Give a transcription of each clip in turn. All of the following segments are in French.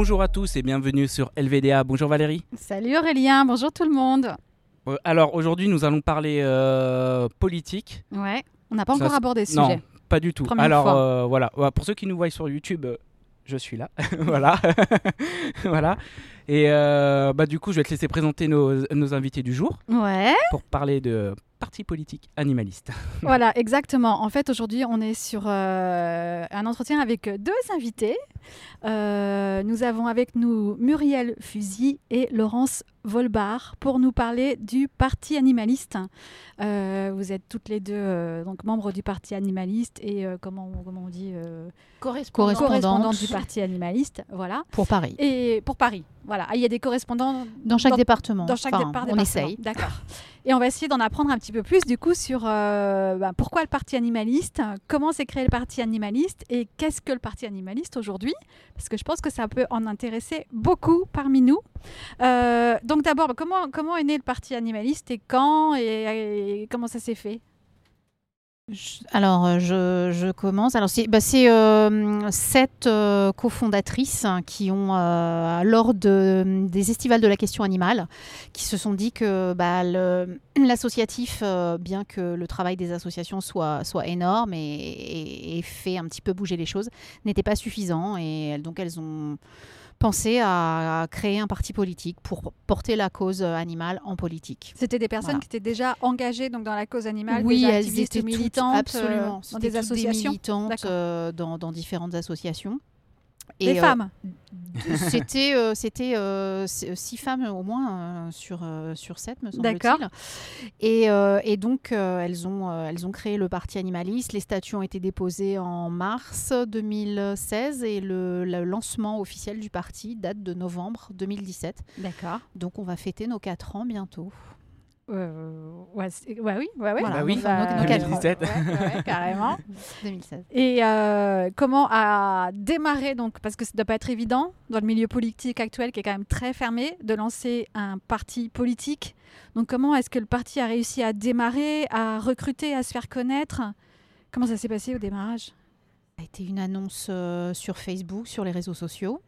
Bonjour à tous et bienvenue sur LVDA. Bonjour Valérie. Salut Aurélien, bonjour tout le monde. Euh, Alors aujourd'hui nous allons parler euh, politique. Ouais, on n'a pas encore abordé ce Non, sujet. pas du tout. Première Alors euh, voilà, pour ceux qui nous voient sur YouTube, je suis là. voilà. voilà. Et euh, bah, du coup je vais te laisser présenter nos, nos invités du jour Ouais, pour parler de parti politique animaliste. voilà, exactement. En fait, aujourd'hui, on est sur euh, un entretien avec deux invités. Euh, nous avons avec nous Muriel Fusy et Laurence Volbar pour nous parler du Parti animaliste. Euh, vous êtes toutes les deux euh, donc membres du Parti animaliste et euh, comment, on- comment on dit euh, Correspondante. correspondantes du Parti animaliste. Voilà. Pour Paris. Et pour Paris. Voilà. Ah, il y a des correspondants Dans chaque dans- département. Dans chaque Enfin, départ, On essaye. D'accord. Et on va essayer d'en apprendre un petit peu plus du coup sur bah, pourquoi le Parti animaliste, comment s'est créé le Parti animaliste et qu'est-ce que le Parti animaliste aujourd'hui, parce que je pense que ça peut en intéresser beaucoup parmi nous. Donc d'abord, comment, est né le Parti animaliste et quand et, comment ça s'est fait? Alors, euh, je, commence. Alors, c'est bah, euh, sept euh, cofondatrices qui ont, lors de, des estivales de la question animale, qui se sont dit que bah, l'associatif, bien que le travail des associations soit, soit énorme et, et- fait un petit peu bouger les choses, n'était pas suffisant. Et donc, elles ont pensé à, à créer un parti politique pour porter la cause animale en politique. C'était des personnes Voilà. qui étaient déjà engagées donc, dans la cause animale, oui, elles étaient toutes- militantes, euh, absolument. dans des associations. militantes euh, dans, dans différentes associations. Des euh, femmes. C'était euh, c'était euh, c- six femmes au moins euh, sur euh, sur sept me D'accord. semble-t-il. Et, euh, et donc euh, elles ont euh, elles ont créé le parti animaliste. Les statuts ont été déposés en mars 2016 et le, le lancement officiel du parti date de novembre 2017. D'accord. Donc on va fêter nos quatre ans bientôt. Euh, ouais, ouais, oui, ouais, ouais. Voilà, bah oui, nos- nos quatre ans. 2017. Ouais, ouais, ouais, carrément. 2016. Et euh, comment a démarré, donc, parce que ça ne doit pas être évident dans le milieu politique actuel qui est quand même très fermé, de lancer un parti politique. Donc comment est-ce que le parti a réussi à démarrer, à recruter, à se faire connaître? Comment ça s'est passé au démarrage? Ça a été une annonce euh, sur Facebook, sur les réseaux sociaux.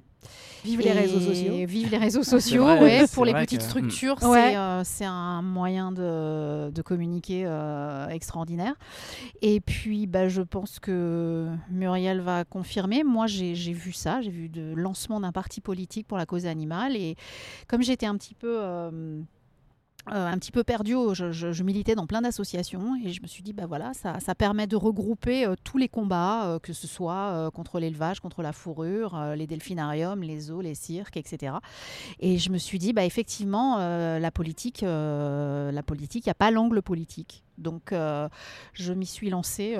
Vive les réseaux sociaux. Vive les réseaux sociaux, vrai, ouais, pour les petites que- structures, Mm. Ouais. c'est euh, c'est un moyen de, de communiquer euh, extraordinaire. Et puis, bah, je pense que Muriel va confirmer. Moi, j'ai j'ai vu ça, j'ai vu le lancement d'un parti politique pour la cause animale. Et comme j'étais un petit peu... euh, euh, un petit peu perdu, je, militais dans plein d'associations et je me suis dit, bah voilà, ça, ça permet de regrouper euh, tous les combats, euh, que ce soit contre l'élevage, contre la fourrure, les delphinariums, les zoos, les cirques, etc. Et je me suis dit, bah effectivement, la politique, la politique, il n'y a pas l'angle politique. Donc, je m'y suis lancée.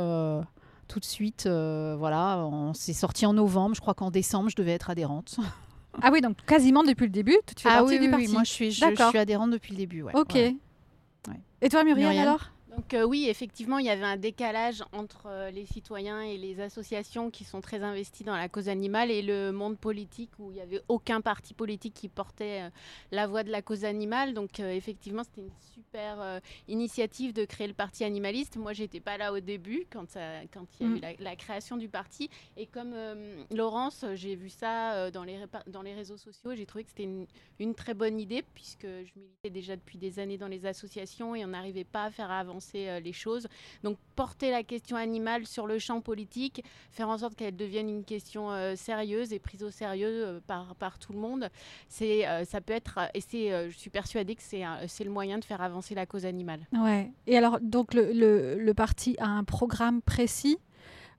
tout de suite, voilà, on s'est sorti en novembre. Je crois qu'en décembre, je devais être adhérente. Ah oui, donc quasiment depuis le début, tu fais ah partie oui, du oui, parti. oui, moi je suis, je, je suis adhérente depuis le début. ouais, ok. Ouais. Et toi, Muriel, Muriel alors? Donc euh, oui, effectivement, il y avait un décalage entre euh, les citoyens et les associations qui sont très investis dans la cause animale et le monde politique où il n'y avait aucun parti politique qui portait euh, la voix de la cause animale. Donc effectivement, c'était une super initiative de créer le parti animaliste. Moi, j'étais pas là au début quand, ça- quand il y a Mm. eu la, la création du parti. Et comme Laurence, j'ai vu ça dans, les répa- dans les réseaux sociaux. J'ai trouvé que c'était une, une très bonne idée puisque je militais déjà depuis des années dans les associations et on n'arrivait pas à faire avancer euh, les choses. Donc porter la question animale sur le champ politique, faire en sorte qu'elle devienne une question euh, sérieuse et prise au sérieux euh, par, par tout le monde, c'est ça peut être et c'est je suis persuadée que c'est c'est le moyen de faire avancer la cause animale. Ouais. Et alors, donc le- le parti a un programme précis,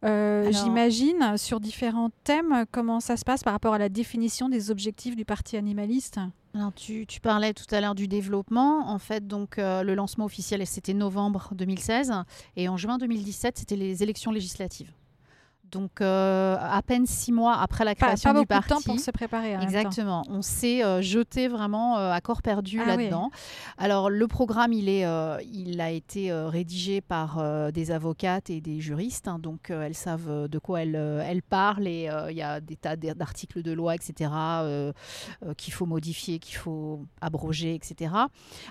euh, Alors- j'imagine, sur différents thèmes. Comment ça se passe par rapport à la définition des objectifs du parti animaliste Alors, tu, tu parlais tout à l'heure du développement. En fait, donc, euh, le lancement officiel, c'était novembre 2016. Et en juin 2017, c'était les élections législatives. Donc, euh, à peine six mois après la Pas, création pas du beaucoup de parti. temps pour se préparer. temps. Exactement. On s'est euh, jeté vraiment euh, à corps perdu Ah là-dedans. Alors le programme, il est, il a été rédigé par des avocates et des juristes, hein, donc elles savent de quoi elles, elles parlent et il y a des tas d'articles de loi, etc. qu'il faut modifier, qu'il faut abroger, etc.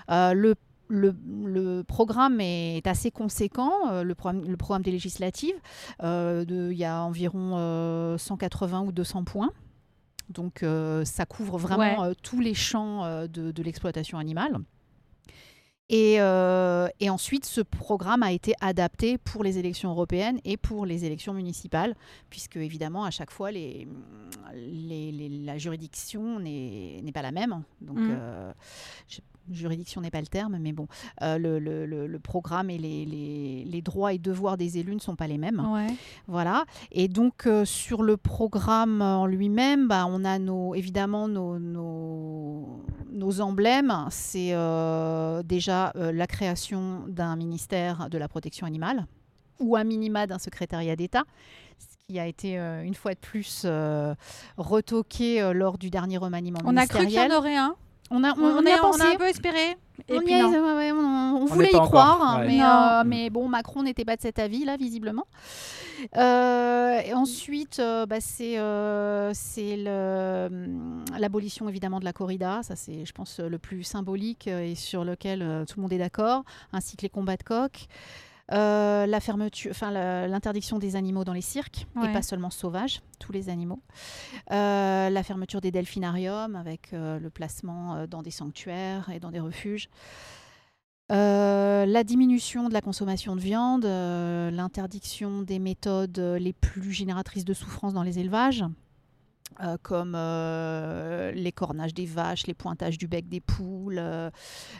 Le le, le programme est assez conséquent, euh, le, programme, le programme des législatives. Euh, de- Il y a environ euh, 180 ou 200 points. Donc euh, ça couvre vraiment euh, tous les champs euh, de, de l'exploitation animale. Et, euh, et ensuite, ce programme a été adapté pour les élections européennes et pour les élections municipales, puisque évidemment, à chaque fois, les, les- les- la juridiction n'est pas la même. Donc, euh, je- juridiction n'est pas le terme, mais bon, euh, le, le- le- le programme et les, les- les droits et devoirs des élus ne sont pas les mêmes. Ouais. Voilà. Et donc, euh, sur le programme en lui-même, bah, on a nos, évidemment nos, nos, nos emblèmes. C'est euh, déjà la création d'un ministère de la protection animale ou à minima d'un secrétariat d'État. Ce qui a été euh, une fois de plus euh, retoqué euh, lors du dernier remaniement On a cru qu'il y ministériel. en aurait un. On a, on, On, on est- a on pensé. a un peu espéré. Et On, puis a- ouais, on- on On voulait y croire, encore, ouais. mais, euh, mais bon, Macron n'était pas de cet avis, là, visiblement. Euh, et ensuite, euh, bah, c'est euh, c'est le- hum, l'abolition, évidemment, de la corrida. Ça, c'est, je pense, le plus symbolique et sur lequel euh, tout le monde est d'accord, ainsi que les combats de coq. Euh, la fermeture, enfin l'interdiction des animaux dans les cirques Ouais. et pas seulement sauvages, tous les animaux. Euh, la fermeture des delphinariums avec euh, le placement dans des sanctuaires et dans des refuges. La diminution de la consommation de viande, l'interdiction des méthodes les plus génératrices de souffrance dans les élevages, euh, comme euh, les cornages des vaches, les pointages du bec des poules, euh,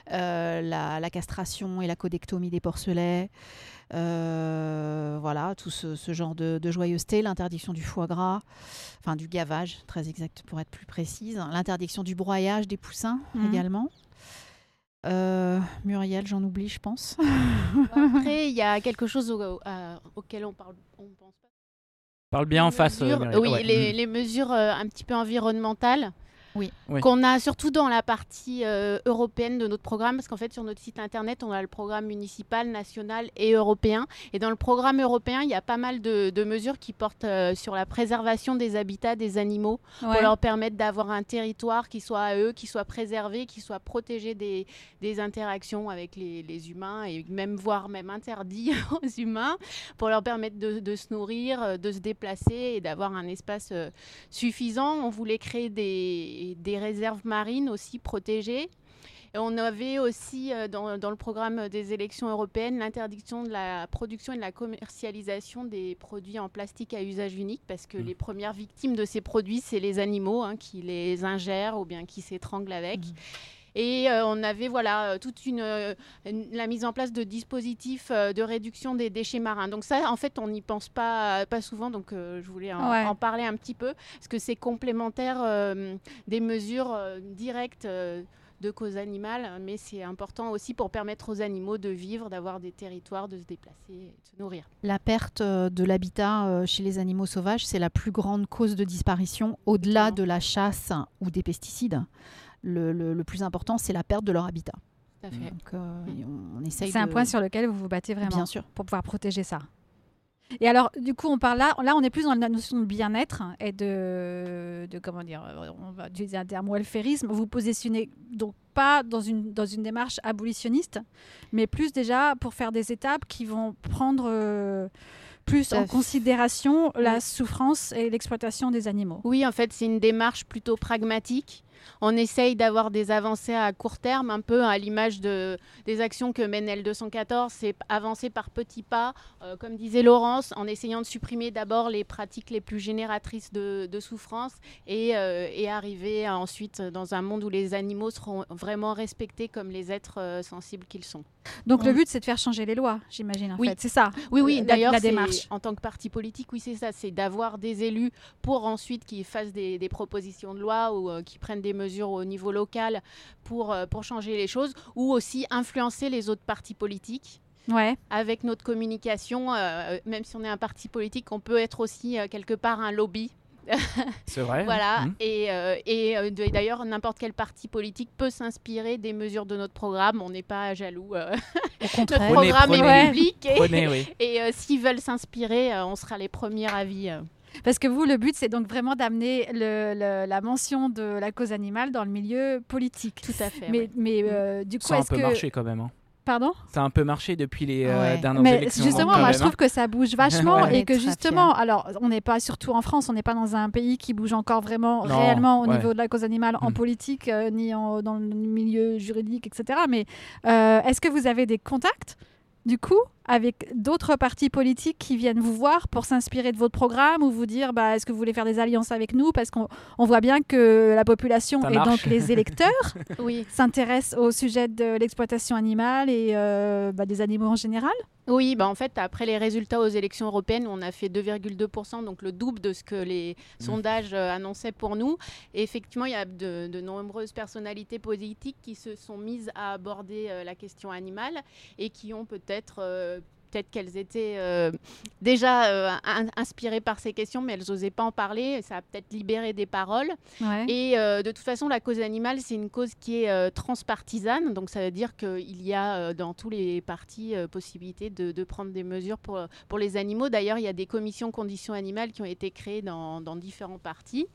la, la castration et la codectomie des porcelets, voilà, tout ce, ce genre de, de joyeuseté, l'interdiction du foie gras, enfin du gavage, très exact pour être plus précise, l'interdiction du broyage des poussins Mhm. également. Euh, Muriel, j'en oublie, je pense. Après, il y a quelque chose au- auquel on parle, on pense. Parle bien en face. euh, mesures- oui, Ouais. les, Mm. les mesures euh, un petit peu environnementales. Oui. Oui. Qu'on a surtout dans la partie euh, européenne de notre programme, parce qu'en fait sur notre site internet on a le programme municipal, national et européen. Et dans le programme européen, il y a pas mal de, de mesures qui portent euh, sur la préservation des habitats des animaux, Ouais. pour leur permettre d'avoir un territoire qui soit à eux, qui soit préservé, qui soit protégé des, des interactions avec les, les humains et même voire même interdit aux humains, pour leur permettre de, de se nourrir, euh, de se déplacer et d'avoir un espace euh, suffisant. On voulait créer des, des réserves marines aussi protégées. Et on avait aussi euh, dans, dans le programme des élections européennes l'interdiction de la production et de la commercialisation des produits en plastique à usage unique parce que Mhm. les premières victimes de ces produits, c'est les animaux hein, qui les ingèrent ou bien qui s'étranglent avec. Mhm. Et euh, on avait voilà euh, toute une, euh, une- la mise en place de dispositifs de réduction des déchets marins. Donc ça, en fait, on n'y pense pas pas souvent. Donc je voulais en, Ouais. en parler un petit peu parce que c'est complémentaire des mesures directes. de cause animale, mais c'est important aussi pour permettre aux animaux de vivre, d'avoir des territoires, de se déplacer et de se nourrir. La perte de l'habitat chez les animaux sauvages, c'est la plus grande cause de disparition au-delà de la chasse ou des pesticides. Le, le- le plus important, c'est la perte de leur habitat. Euh, C'est un point sur lequel vous vous battez vraiment Bien sûr. pour pouvoir protéger ça. Et alors, du coup, on parle là, là, on est plus dans la notion de bien-être et de, de comment dire, on va utiliser un terme welfarisme. Vous positionnez donc pas dans une dans une démarche abolitionniste, mais plus déjà pour faire des étapes qui vont prendre euh, plus en considération la souffrance et l'exploitation des animaux. Oui, en fait, c'est une démarche plutôt pragmatique. On essaye d'avoir des avancées à court terme, un peu à l'image de, des actions que mène L214. C'est avancer par petits pas, euh, comme disait Laurence, en essayant de supprimer d'abord les pratiques les plus génératrices de, de souffrance et, euh, et arriver à ensuite dans un monde où les animaux seront vraiment respectés comme les êtres euh, sensibles qu'ils sont. Donc le but, c'est de faire changer les lois, j'imagine. En Oui. c'est ça. Oui, oui, d'ailleurs, la démarche. en tant que parti politique, oui, c'est ça, c'est d'avoir des élus pour ensuite qu'ils fassent des, des propositions de loi ou euh, qui prennent des mesures au niveau local pour, euh, pour changer les choses, ou aussi influencer les autres partis politiques. Ouais. Avec notre communication, euh, même si on est un parti politique, on peut être aussi euh, quelque part un lobby. C'est vrai. Voilà, Mm. et, euh, et euh, d'ailleurs, n'importe quel parti politique peut s'inspirer des mesures de notre programme. On n'est pas jaloux. euh, notre. Prenez- programme prenez- est public. Et, Prenez, oui. et euh, s'ils veulent s'inspirer, euh, on sera les premiers avis. euh. Parce que vous, le but, c'est donc vraiment d'amener le- le- la mention de la cause animale dans le milieu politique. Tout à fait. Mais, ouais. mais euh, du coup, Ça a un peu que marché quand même. hein. Pardon? Ça a un peu marché depuis les euh, Ouais. dernières Mais élections. justement, moi, je trouve que ça bouge vachement Ouais. Et que justement, alors, on n'est pas surtout en France, on n'est pas dans un pays qui bouge encore vraiment Non, réellement au ouais. niveau de la cause animale en Mm. politique euh, ni en- dans le milieu juridique, etc. Mais euh, est-ce que vous avez des contacts du coup? Avec d'autres partis politiques qui viennent vous voir pour s'inspirer de votre programme ou vous dire bah, est-ce que vous voulez faire des alliances avec nous? Parce qu'on on voit bien que la population et donc les électeurs Oui, s'intéressent au sujet de l'exploitation animale et euh, bah, des animaux en général Oui, bah en fait, après les résultats aux élections européennes, on a fait 2,2%, donc le double de ce que les Mmh. sondages euh, annonçaient pour nous. Et effectivement, il y a de, de nombreuses personnalités politiques qui se sont mises à aborder euh, la question animale et qui ont peut-être... euh, Peut-être qu'elles étaient euh, déjà euh, in- inspirées par ces questions, mais elles n'osaient pas en parler. et Ça a peut-être libéré des paroles. ouais. Et euh, de toute façon, la cause animale, c'est une cause qui est transpartisane. Donc, ça veut dire qu'il y a dans tous les partis possibilité de, de prendre des mesures pour, pour les animaux. D'ailleurs, il y a des commissions conditions animales qui ont été créées dans, dans différents partis.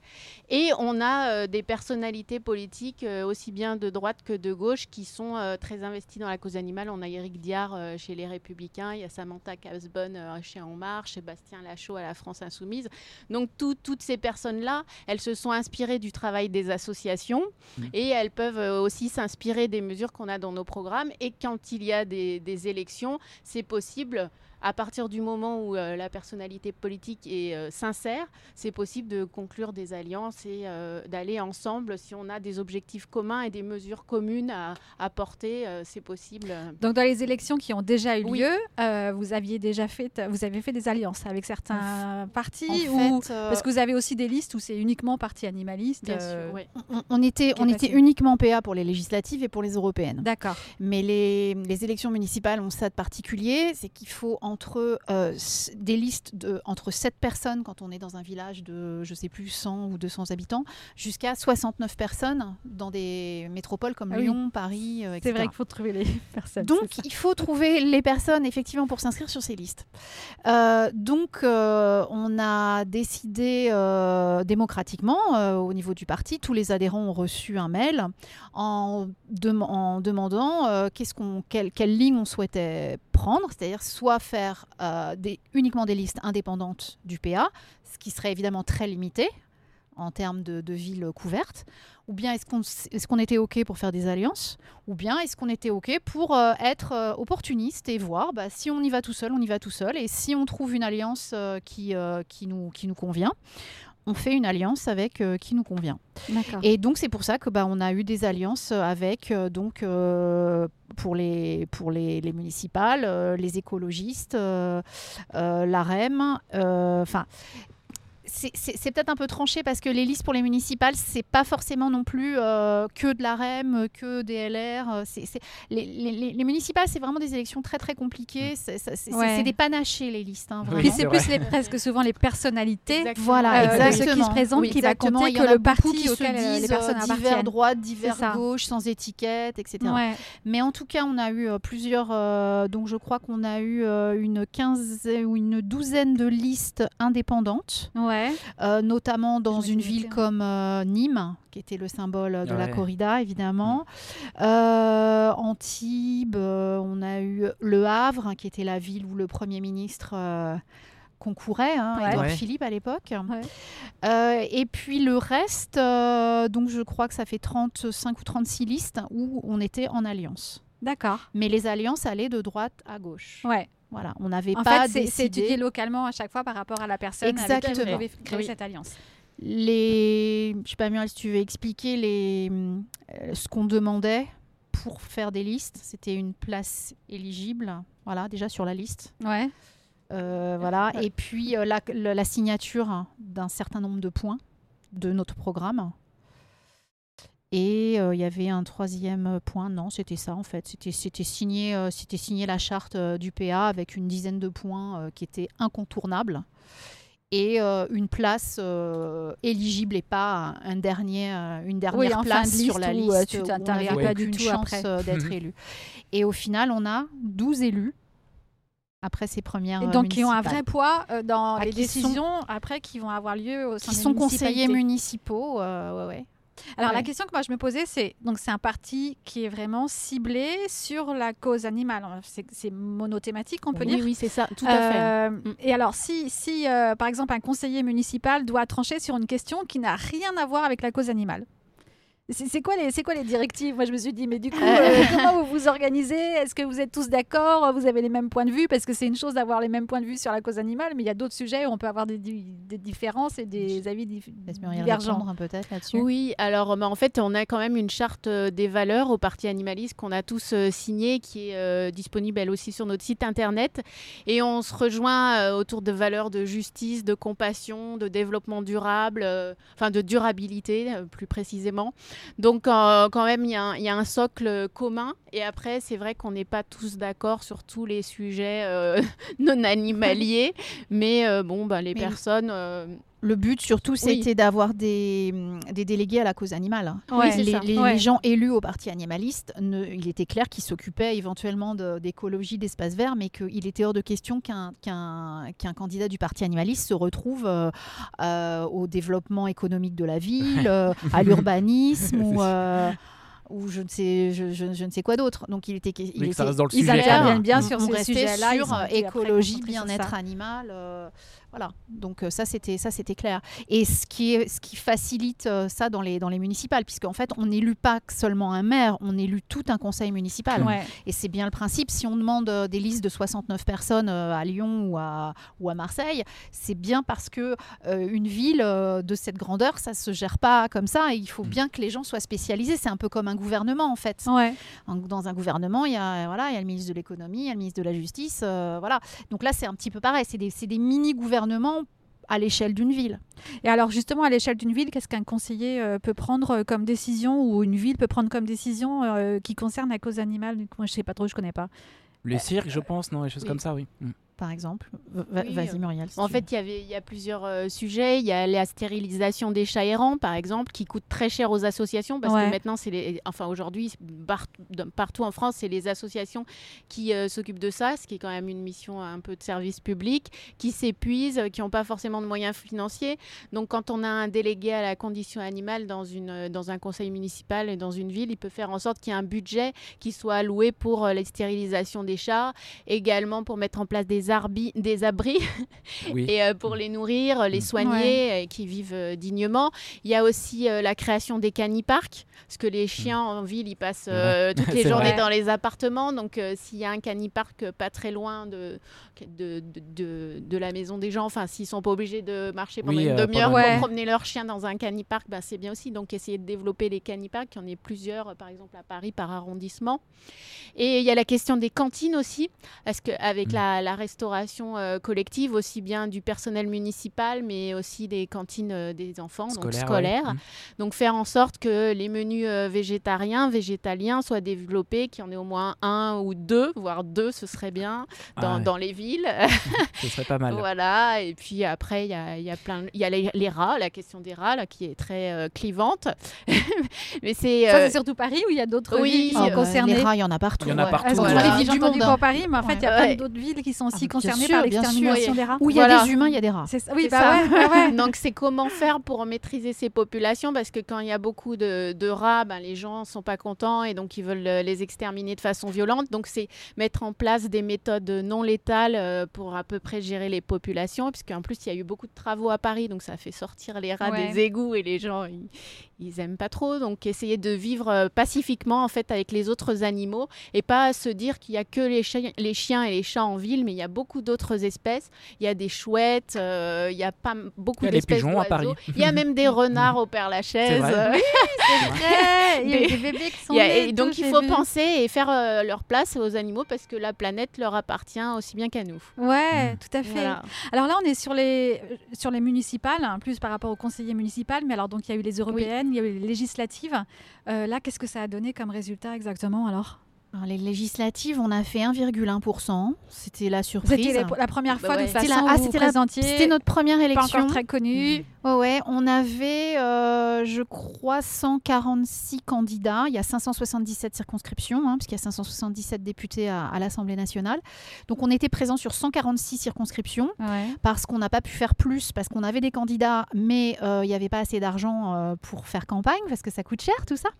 Et on a des personnalités politiques, aussi bien de droite que de gauche, qui sont très investies dans la cause animale. On a Éric Diard chez Les Républicains, il y a Samantha Casbonne euh, chez En Marche, Sébastien Lachaud à la France Insoumise. Donc, tout- toutes ces personnes-là, elles se sont inspirées du travail des associations et elles peuvent euh, aussi s'inspirer des mesures qu'on a dans nos programmes. Et quand il y a des, des élections, c'est possible. À partir du moment où euh, la personnalité politique est euh, sincère, c'est possible de conclure des alliances et euh, d'aller ensemble si on a des objectifs communs et des mesures communes à, à porter. euh, c'est possible. Donc dans les élections qui ont déjà eu Oui. lieu, euh, vous aviez déjà fait, vous avez fait des alliances avec certains partis En ou fait, euh, parce que vous avez aussi des listes où c'est uniquement parti animaliste. Bien euh, sûr, ouais. on, on était, on était uniquement PA pour les législatives et pour les européennes. D'accord. Mais les, les élections municipales ont ça de particulier, c'est qu'il faut entre euh, des listes de entre 7 personnes quand on est dans un village de, je sais plus, 100 ou 200 habitants, jusqu'à 69 personnes dans des métropoles comme Ah oui. Lyon, Paris, euh, C'est etc. vrai qu'il faut trouver les personnes. Donc, c'est il faut trouver les personnes effectivement pour s'inscrire sur ces listes. Euh, donc, on a décidé démocratiquement au niveau du parti, tous les adhérents ont reçu un mail en, en demandant qu'est-ce qu'on, quelle, quelle ligne on souhaitait c'est-à-dire soit faire euh, des, uniquement des listes indépendantes du PA, ce qui serait évidemment très limité en termes de, villes couvertes, ou bien est-ce qu'on, est-ce qu'on était OK pour faire des alliances ou bien est-ce qu'on était OK pour euh, être euh, opportuniste et voir bah, si on y va tout seul, on y va tout seul. Et si on trouve une alliance qui, qui, nous, qui nous convient, on fait une alliance avec euh, qui nous convient. Et donc c'est pour ça que bah, on a eu des alliances avec euh, donc euh, pour les pour les, les municipales, euh, les écologistes, euh, euh, l'AREM, euh, enfin. C'est- peut-être un peu tranché parce que les listes pour les municipales, c'est pas forcément non plus euh, que de l'AREM, que des LR. euh, les, les- les- les municipales, c'est vraiment des élections très très compliquées. C'est c'est- Ouais. des panachés les listes. hein, Oui, vraiment. Puis c'est plus les, presque souvent les personnalités Exactement. Voilà, euh, de ceux qui exactement. se présentent Oui, qui va exactement. compter Il y en que a le beaucoup parti qui se auquel euh, les disent, personnes euh, divers appartiennent. droite, divers gauche, sans étiquette, etc. Ouais. Mais en tout cas, on a eu euh, plusieurs. euh, donc, je crois qu'on a eu euh, une quinzaine ou une douzaine de listes indépendantes, Ouais. Euh, notamment dans une ville comme euh, Nîmes, qui était le symbole de la corrida, évidemment. Euh, Antibes, euh, on a eu Le Havre, hein, qui était la ville où le Premier ministre. euh, concourait, hein, Ouais. Édouard Ouais. Philippe à l'époque. Ouais. Euh, et puis le reste, euh, donc je crois que ça fait 35 ou 36 listes où on était en alliance. D'accord. Mais les alliances allaient de droite à gauche. Ouais. Voilà, on n'avait pas fait, c'est- étudié localement à chaque fois par rapport à la personne avec qui vous Exactement. avez créé Oui. cette alliance. Les, je sais pas Muriel si tu veux expliquer les, euh, ce qu'on demandait pour faire des listes. C'était une place éligible, voilà, déjà sur la liste. Ouais. Euh, voilà. Et puis euh, la, la- la signature d'un certain nombre de points de notre programme. Et euh, il y avait un troisième point, non, c'était ça en fait. C'était signer, euh, c'était signer la charte euh, du PA avec une dizaine de points euh, qui étaient incontournables et euh, une place euh, éligible et pas un dernier, euh, une dernière Oui, de place sur la où, liste. euh, tu n'avait pas du tout chance euh, d'être Mhm. élu. Et au final, on a 12 élus après ces premières Et euh, donc, qui ont un vrai poids euh, dans les sont- décisions après qui vont avoir lieu au sein qui des sont conseillers municipaux. euh, ouais, ouais. Alors la question que moi je me posais, c'est donc c'est un parti qui est vraiment ciblé sur la cause animale. C'est monothématique, on peut oui, dire. oui, c'est ça, tout à fait. Euh, Mm. Et alors, si, si euh, par exemple un conseiller municipal doit trancher sur une question qui n'a rien à voir avec la cause animale, c'est quoi, les- c'est quoi les directives? Moi, je me suis dit, mais du coup, euh, comment vous vous organisez? Est-ce que vous êtes tous d'accord? Vous avez les mêmes points de vue? Parce que c'est une chose d'avoir les mêmes points de vue sur la cause animale, mais il y a d'autres sujets où on peut avoir des, di- des différences et des avis dif- divergents. peut-être là-dessus. Oui, alors bah, en fait, on a quand même une charte euh, des valeurs au Parti animaliste qu'on a tous euh, signée, qui est euh, disponible elle aussi sur notre site internet. Et on se rejoint euh, autour de valeurs de justice, de compassion, de développement durable, euh, enfin de durabilité euh, plus précisément. Donc euh, quand même, il y, a un- il y a un socle commun. Et après, c'est vrai qu'on n'est pas tous d'accord sur tous les sujets euh, non animaliers. mais euh, bon, bah, les Mais- personnes... Le but surtout, Oui. c'était d'avoir des, hum, des délégués à la cause animale. Ouais, c'est les, ça. les- Ouais. les gens élus au parti animaliste, ne- il était clair qu'ils s'occupaient éventuellement de- d'écologie, d'espace vert, mais qu'il était hors de question qu'un qu'un qu'un candidat du parti animaliste se retrouve euh, euh, au développement économique de la ville, euh, à l'urbanisme ou, euh, ou je ne sais, je, je- je ne sais quoi d'autre. Donc il était, il que ça était- reste dans le Ils sujet. interviennent bien Mm. sur sujets-là. ils sur écologie, bien-être animal. euh, voilà. Donc euh, ça c'était ça c'était clair. Et ce qui est ce qui facilite euh, ça dans les dans les municipales, puisqu'en fait on n'élut pas seulement un maire, on élut tout un conseil municipal. Ouais. Et c'est bien le principe. Si on demande euh, des listes de 69 personnes à Lyon ou à, ou à Marseille, c'est bien parce que euh, une ville de cette grandeur, ça se gère pas comme ça. Et il faut Mm. bien que les gens soient spécialisés. C'est un peu comme un gouvernement en fait. Ouais. Dans un gouvernement, il y a voilà, il y a le ministre de l'économie, il y a le ministre de la justice, euh, voilà. Donc là, c'est un petit peu pareil. C'est des, des mini gouvernements à l'échelle d'une ville. Et alors justement, à l'échelle d'une ville, qu'est-ce qu'un conseiller euh, peut prendre euh, comme décision ou une ville peut prendre comme décision euh, qui concerne la cause animale? Moi, je sais pas trop, je connais pas. Les cirques, je pense, non, les choses Oui. comme ça, oui. Par exemple, Va- Oui, vas-y euh, Muriel. si En fait, il y a plusieurs euh, sujets. Il y a la stérilisation des chats errants, par exemple, qui coûte très cher aux associations parce Ouais. que maintenant, c'est les, enfin aujourd'hui, partout en France, c'est les associations qui euh, s'occupent de ça, ce qui est quand même une mission un peu de service public, qui s'épuisent, qui n'ont pas forcément de moyens financiers. Donc, quand on a un délégué à la condition animale dans une, dans un conseil municipal et dans une ville, il peut faire en sorte qu'il y ait un budget qui soit alloué pour euh, la stérilisation des chats, également pour mettre en place des, arbi- des abris Oui. et euh, pour les nourrir, euh, les Mm. soigner, et qui vivent euh, dignement. Il y a aussi euh, la création des caniparks, parce que les chiens en ville, ils passent euh, toutes les journées vrai. dans les appartements. Donc, euh, s'il y a un canipark euh, pas très loin de, de, de, de- de la maison des gens, enfin, s'ils sont pas obligés de marcher pendant Oui, une euh, demi-heure pour Ouais. promener leur chien dans un canipark, ben, c'est bien aussi. Donc, essayer de développer les caniparks. Il y en a plusieurs, euh, par exemple, à Paris, par arrondissement. Et il y a la question des cantines aussi, parce qu'avec Mm. la, la restauration euh, collective, aussi bien du personnel municipal, mais aussi des cantines euh, des enfants, donc Scolaire, scolaires. ouais. Mm. Donc faire en sorte que les menus euh, végétariens, végétaliens soient développés, qu'il y en ait au moins un ou deux, voire deux, ce serait bien, dans, Ah ouais, dans les villes. Ce serait pas mal. Voilà, et puis après, il y a, il y a plein, il y a les, les rats, la question des rats, là, qui est très euh, clivante. Mais c'est... Ça, euh, c'est surtout Paris où il y a d'autres oui, villes qui euh, sont concernées. Les rats, il y en a partout. Il y en a partout, Ah, ouais. toutes les Voilà. villes du monde pour Paris, mais en fait, il y a Ouais. plein d'autres villes qui sont aussi Bien concernées sûr, par l'extermination des rats. Où il y a Voilà. des humains, il y a des rats. C'est ça. Oui, C'est bah ça. ouais, ouais, ouais. Donc c'est comment faire pour maîtriser ces populations? Parce que quand il y a beaucoup de, de rats, ben, les gens sont pas contents et donc ils veulent euh, les exterminer de façon violente. Donc c'est mettre en place des méthodes non létales euh, pour à peu près gérer les populations puisqu'en plus il y a eu beaucoup de travaux à Paris donc ça fait sortir les rats Ouais. des égouts et les gens ils, ils aiment pas trop. Donc essayer de vivre euh, pacifiquement en fait avec les autres animaux et pas se dire qu'il y a que les, chiens- les chiens et les chats en ville mais il y a beaucoup d'autres espèces. Il y a des chouettes, euh, il y a pas beaucoup Il y a les d'espèces pigeons à. Paris. Il y a même des renards au Père Lachaise. vrai. Euh, Ouais, Il y a Des- bébés qui sont il y a- nés. et donc tout, il faut vu. penser et faire euh, leur place aux animaux parce que la planète leur appartient aussi bien qu'à nous. Ouais, Mm. tout à fait. Voilà. Alors là, on est sur les, euh, sur les municipales, hein, plus par rapport aux conseillers municipaux, mais alors donc il y a eu les européennes, il y a eu les législatives. Euh, là, qu'est-ce que ça a donné comme résultat exactement alors? Alors, les législatives, on a fait 1,1%. C'était la surprise. C'était les- la première Bah fois ouais. de façon la- ah, vous c'était la- présentiez, C'était notre première pas élection. encore très connu. Ouais, ouais, on avait, euh, je crois, 146 candidats. Il y a 577 circonscriptions, hein, puisqu'il y a 577 députés à, à l'Assemblée nationale. Donc, on était présent sur 146 circonscriptions Ouais. parce qu'on n'a pas pu faire plus, parce qu'on avait des candidats, mais euh, il n'y avait pas assez d'argent euh, pour faire campagne, parce que ça coûte cher, tout ça.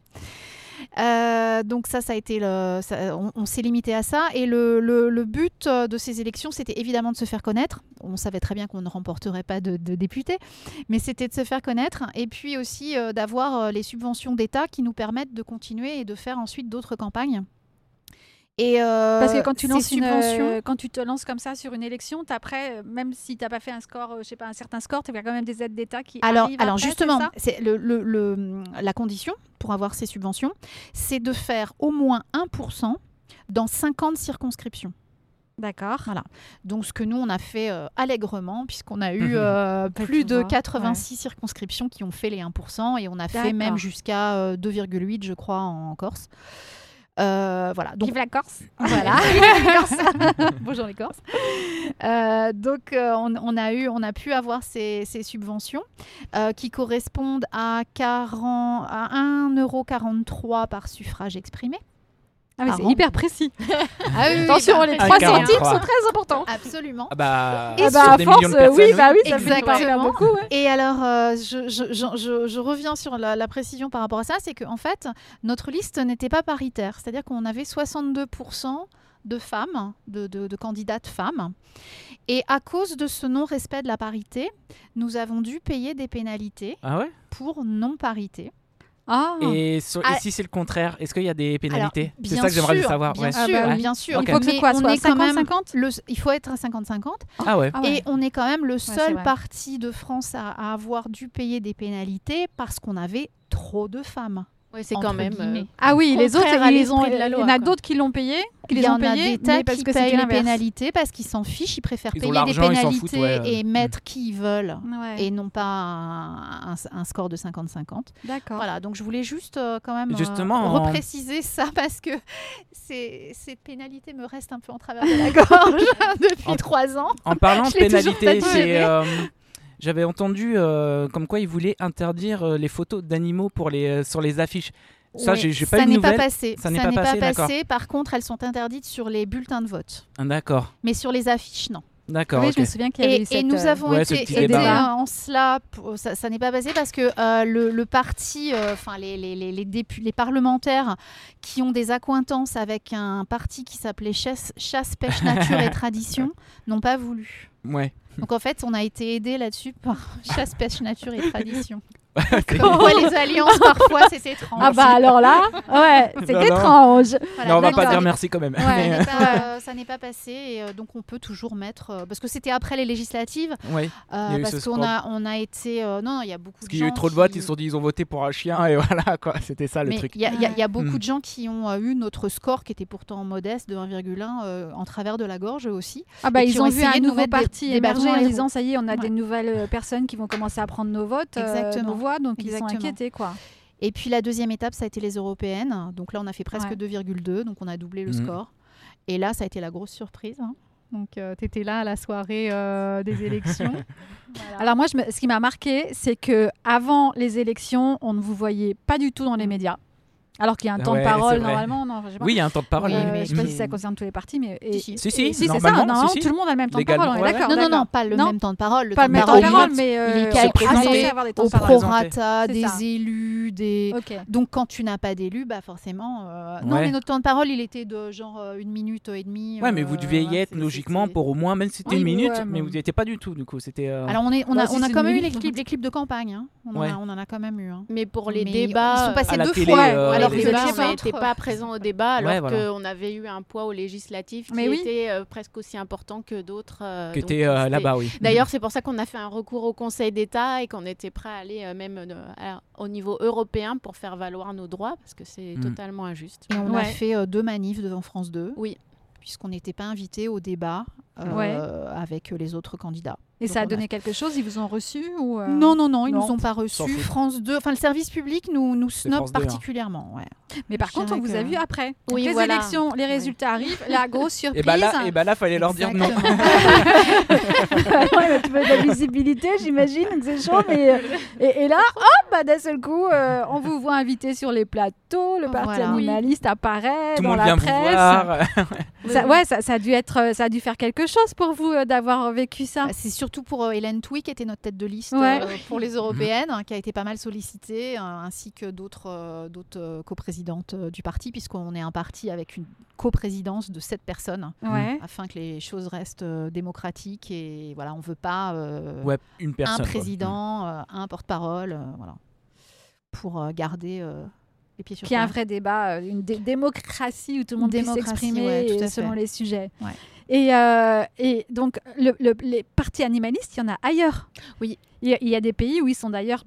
Euh, donc ça, ça a été le, ça- on, on s'est limité à ça. Et le, le- le but euh, de ces élections, c'était évidemment de se faire connaître. On savait très bien qu'on ne remporterait pas de, de députés, mais c'était de se faire connaître. Et puis aussi euh, d'avoir les subventions d'État qui nous permettent de continuer et de faire ensuite d'autres campagnes. Et euh, Parce que quand tu, ces lances une, euh, quand tu te lances comme ça sur une élection, après, même si tu n'as pas fait un score, je sais pas, un certain score, tu as quand même des aides d'État qui Alors, arrivent alors après, justement, c'est ça? c'est le, le- le- la condition pour avoir ces subventions, c'est de faire au moins 1% dans 50 circonscriptions. D'accord. Voilà. Donc, ce que nous, on a fait euh, allègrement, puisqu'on a eu Mhm. euh, plus de vois, 86 circonscriptions qui ont fait les 1%, et on a fait même jusqu'à euh, 2,8, je crois, en Corse. Euh, voilà. Donc, Vive la Corse. voilà. Bonjour les Corses. Euh, donc euh, on, on a eu, on a pu avoir ces, ces subventions euh, qui correspondent à, 40, à 1,43€ par suffrage exprimé. Ah oui, Par c'est hyper précis. Ah oui, Attention, les Ah, 3 43. centimes sont très importants. Absolument. Ah bah, Et sur bah, à des force, euh, oui, bah oui, ça Exactement. fait beaucoup. ouais. Et alors, euh, je, je- je- je- je reviens sur la, la précision par rapport à ça, c'est qu'en en fait, notre liste n'était pas paritaire. C'est-à-dire qu'on avait 62% de femmes, de, de- de candidates femmes. Et à cause de ce non-respect de la parité, nous avons dû payer des pénalités Ah ouais? pour non-parité. Ah, Et, sur- et Ah. si c'est le contraire, est-ce qu'il y a des pénalités C'est Bien ça que j'aimerais sûr, savoir. Bien ouais. sûr, Ah bah oui. bien sûr. Ok. il faut que soit on soit est quand même 50-50 le- il faut être à 50-50. Ah ouais. Ah ouais. Et on est quand même le seul parti de France à, à avoir dû payer des pénalités parce qu'on avait trop de femmes. Ouais, c'est quand même. euh, Ah oui, les autres, ils ont, l'esprit de la il y en a d'autres qui l'ont payé, qui Il les ont en a mais parce qui que payent les pénalités parce qu'ils s'en fichent, ils préfèrent Ils payer des pénalités foutent, ouais, et mm. mettre qui ils veulent Ouais, et non pas un, un- un score de 50-50. D'accord. Voilà, donc je voulais juste euh, quand même euh, Justement, en- repréciser ça parce que ces, ces pénalités me restent un peu en travers de la gorge depuis En- trois ans. En parlant de Je l'ai toujours pénalité, pas c'est, euh, j'avais entendu euh, comme quoi ils voulaient interdire euh, les photos d'animaux pour les, euh, sur les affiches. Ça, Oui, j'ai j'ai pas ça eu de n'est pas nouvelles. passé. Ça n'est pas passé, d'accord. Par contre, elles sont interdites sur les bulletins de vote. Ah, D'accord, Mais sur les affiches, non. d'accord. Oui, ok. je me souviens qu'il y avait Et, eu et cette, nous euh, avons Ouais, ce été petit aidés débat. en cela. pour- ça ça n'est pas passé parce que euh, le, le parti, euh, enfin les, les, les, les, dépu- les parlementaires qui ont des accointances avec un parti qui s'appelait Chasse, Chasse, Pêche, Nature et Tradition n'ont pas voulu. Ouais. Donc en fait, on a été aidés là-dessus par Chasse, Pêche, Nature et Tradition. Comme quoi les alliances, parfois, c'est étrange. Ah bah alors là, ouais, c'est étrange. Voilà, Non, on va pas dire n'est- merci quand même. ça Mais, n'est euh, pas, euh, ça n'est pas passé et euh, donc on peut toujours mettre euh, parce que c'était après les législatives euh, eu parce ce qu'on a on a été euh, non il y a beaucoup Parce de qu'il y a gens eu trop de qui- votes, ils se sont dit ils ont voté pour un chien et voilà quoi. C'était ça le mais truc. il y, a- y y beaucoup Hmm. de gens qui ont euh, eu notre score qui était pourtant modeste de 1,1 euh, en travers de la gorge aussi. Ah bah ils ont ont vu un nouveau parti émerger en disant ça y est, on a des nouvelles euh, personnes qui vont commencer à prendre nos votes, euh, Exactement. Donc ils sont Exactement. inquiétés quoi. Et puis la deuxième étape ça a été les européennes. Donc là on a fait presque Ouais. 2,2 donc on a doublé le Mhm. score. Et là ça a été la grosse surprise. hein. Donc tu étais là à la soirée euh, des élections. Voilà. Alors moi, je me- ce qui m'a marqué, c'est que avant les élections, on ne vous voyait pas du tout dans les médias. Alors qu'il y a un temps Ouais, de parole normalement. Non. Oui, il y a un temps de parole. Oui, Euh, mais je sais pas si ça concerne tous les partis, mais et- Si, si. Si, si, si, c'est ça. Non, si, si. tout le monde a le même temps de parole. On est ouais, d'accord. Non, non, non, pas le Non. même temps de parole. Le Pas temps le même temps de parole, il- mais il est euh, calculé on est avoir des temps au de parole. représenté. prorata des ça. élus, des... Donc quand tu n'as pas d'élus, bah forcément... euh, Non, mais notre temps de parole, il était de genre euh, une minute et demie. Ouais, mais vous deviez y être logiquement pour au moins, même si c'était Oui, une minute, mais vous n'y étiez pas du tout du coup. C'était. Alors on, est, on Bah, a, on quand même eu les clips, de campagne. hein. On, en a, on en a quand même eu. hein. Mais pour les débats, Ils sont passés deux fois. Alors les que n'était pas présents au débat, alors Ouais, voilà. qu'on avait eu un poids aux législatives qui Mais oui. était euh, presque aussi important que d'autres. euh, qui donc était euh, là-bas, oui. D'ailleurs, c'est pour ça qu'on a fait un recours au Conseil d'État et qu'on était prêt à aller euh, même euh, à- au niveau européen pour faire valoir nos droits, parce que c'est Mm. totalement injuste. Et on a fait euh, deux manifs devant France 2. Oui. Puisqu'on n'était pas invité au débat Ouais. avec les autres candidats. Et Donc, ça a on donné quelque chose Ils vous ont reçu ou euh, Non, non, non, ils non. nous ont pas reçus. France 2, enfin le service public nous, nous snob France 2, hein. particulièrement. ouais. Mais par Je contre, on vous a vu après. Oui, les voilà. élections, les résultats arrivent. La grosse surprise. Et bah là, et bah là, fallait leur dire non. Ouais, tu veux de la visibilité, j'imagine, que c'est chaud. Mais euh, et, et là, hop, bah, d'un seul coup, euh, on vous voit invité sur les plateaux. Le parti Voilà. animaliste apparaît Tout le dans monde la vient vous presse. voir. Ça, ouais, ça, ça a dû être, euh, ça a dû faire quelque chose pour vous euh, d'avoir vécu ça. Bah, C'est surtout pour euh, Hélène Touy qui était notre tête de liste Ouais. euh, pour les européennes, hein, qui a été pas mal sollicitée, euh, ainsi que d'autres euh, d'autres euh, coprésidentes euh, du parti, puisqu'on est un parti avec une coprésidence de sept personnes, Ouais. afin que les choses restent euh, démocratiques et voilà, on veut pas euh, Ouais, une personne. un président, euh, un porte-parole, euh, voilà, pour euh, garder euh, les pieds sur Qui a un vrai débat, euh, une dé- démocratie où tout le monde puisse Démocratie, s'exprimer ouais, euh, selon les sujets. Ouais. Et, euh, et donc, le- le- les partis animalistes, il y en a ailleurs. Oui. Il y, a, il y a des pays où ils sont d'ailleurs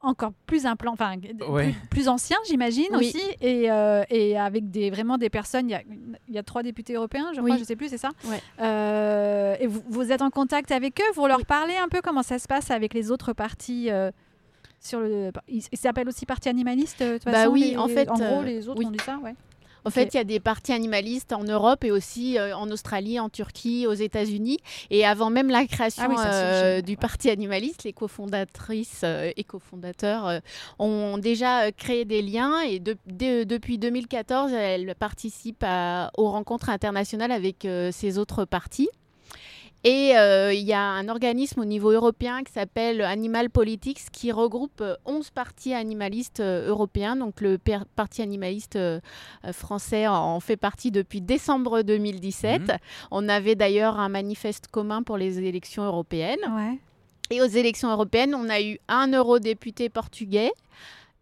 encore plus enfin Ouais. plus, plus anciens, j'imagine Oui. aussi, et, euh, et avec des vraiment des personnes. Il y a, il y a trois députés européens, je crois, Oui. je sais plus, c'est ça? Ouais. Euh, et vous, vous êtes en contact avec eux, vous leur parlez un peu? Comment ça se passe avec les autres partis. euh, sur le, ils ils s'appellent aussi partis animalistes. de toute Bah façon, oui, les- en fait, en gros, euh, les autres oui. ont dit ça, ouais. En fait, il y a des partis animalistes en Europe et aussi euh, en Australie, en Turquie, aux États-Unis. Et avant même la création Ah oui, euh, du parti animaliste, les cofondatrices euh, et cofondateurs ont déjà créé des liens. Et de- de- depuis 2014, elles participent à- aux rencontres internationales avec ces autres partis. Et euh, il y a un organisme au niveau européen qui s'appelle Animal Politics qui regroupe euh, 11 partis animalistes euh, européens. Donc le parti animaliste euh, euh, français en- fait partie depuis décembre 2017. Mhm. On avait d'ailleurs un manifeste commun pour les élections européennes. Ouais. Et aux élections européennes, on a eu un eurodéputé portugais,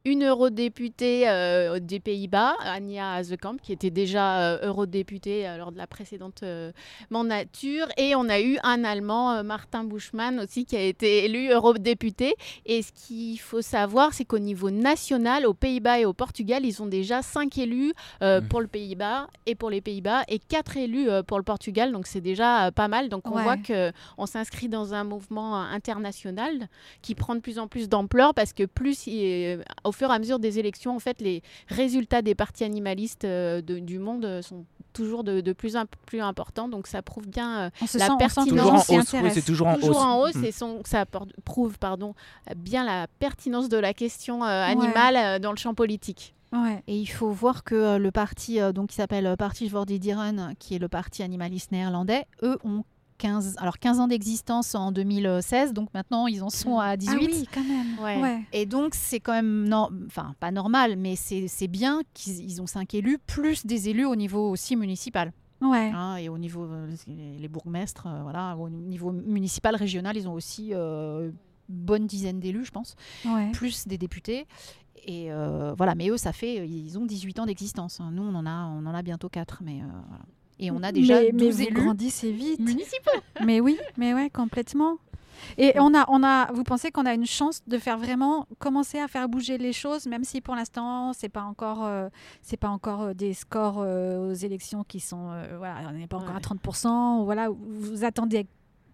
une eurodéputée euh, des Pays-Bas, Anja Hazekamp, qui était déjà euh, eurodéputée euh, lors de la précédente euh, mandature, et on a eu un Allemand, euh, Martin Buschmann aussi, qui a été élu eurodéputé. Et ce qu'il faut savoir, c'est qu'au niveau national, aux Pays-Bas et au Portugal, ils ont déjà cinq élus euh, Mhm. pour le Pays-Bas et pour les Pays-Bas, et quatre élus euh, pour le Portugal. Donc c'est déjà euh, pas mal. Donc on Ouais. voit que on s'inscrit dans un mouvement international qui prend de plus en plus d'ampleur parce que plus, il est- au fur et à mesure des élections, en fait, les résultats des partis animalistes euh, de- du monde euh, sont toujours de, de plus en plus importants. Donc ça prouve bien euh, La sent, pertinence. Toujours gens en hausse. Oui, c'est toujours en toujours hausse. en hausse Mm. et son- ça prouve pardon, bien la pertinence de la question euh, animale euh, dans le champ politique. Ouais. Et il faut voir que euh, le parti euh, donc, qui s'appelle Parti voor die Dieren, qui est le parti animaliste néerlandais, eux ont 15, alors 15 ans d'existence en 2016, donc maintenant ils en sont à 18. Ah oui, quand même. Ouais. Ouais. Et donc c'est quand même, non, enfin pas normal, mais c'est bien qu'ils ils ont 5 élus, plus des élus au niveau aussi municipal. Ouais. hein, et au niveau, euh, les bourgmestres, euh, voilà, au niveau municipal, régional, ils ont aussi euh, bonne dizaine d'élus, je pense, ouais. plus des députés. Et euh, voilà, mais eux, ça fait, ils ont 18 ans d'existence. hein. Nous, on en a, on en a bientôt 4, mais voilà. Et on a déjà mais, 12 mais élus grandissez vite. municipaux. mais oui, mais ouais, complètement. Et on a, on a, vous pensez qu'on a une chance de faire vraiment commencer à faire bouger les choses, même si pour l'instant c'est pas encore, euh, c'est pas encore euh, des scores euh, aux élections qui sont, euh, voilà, on n'est pas encore Ouais. à 30%. ou Voilà, vous attendez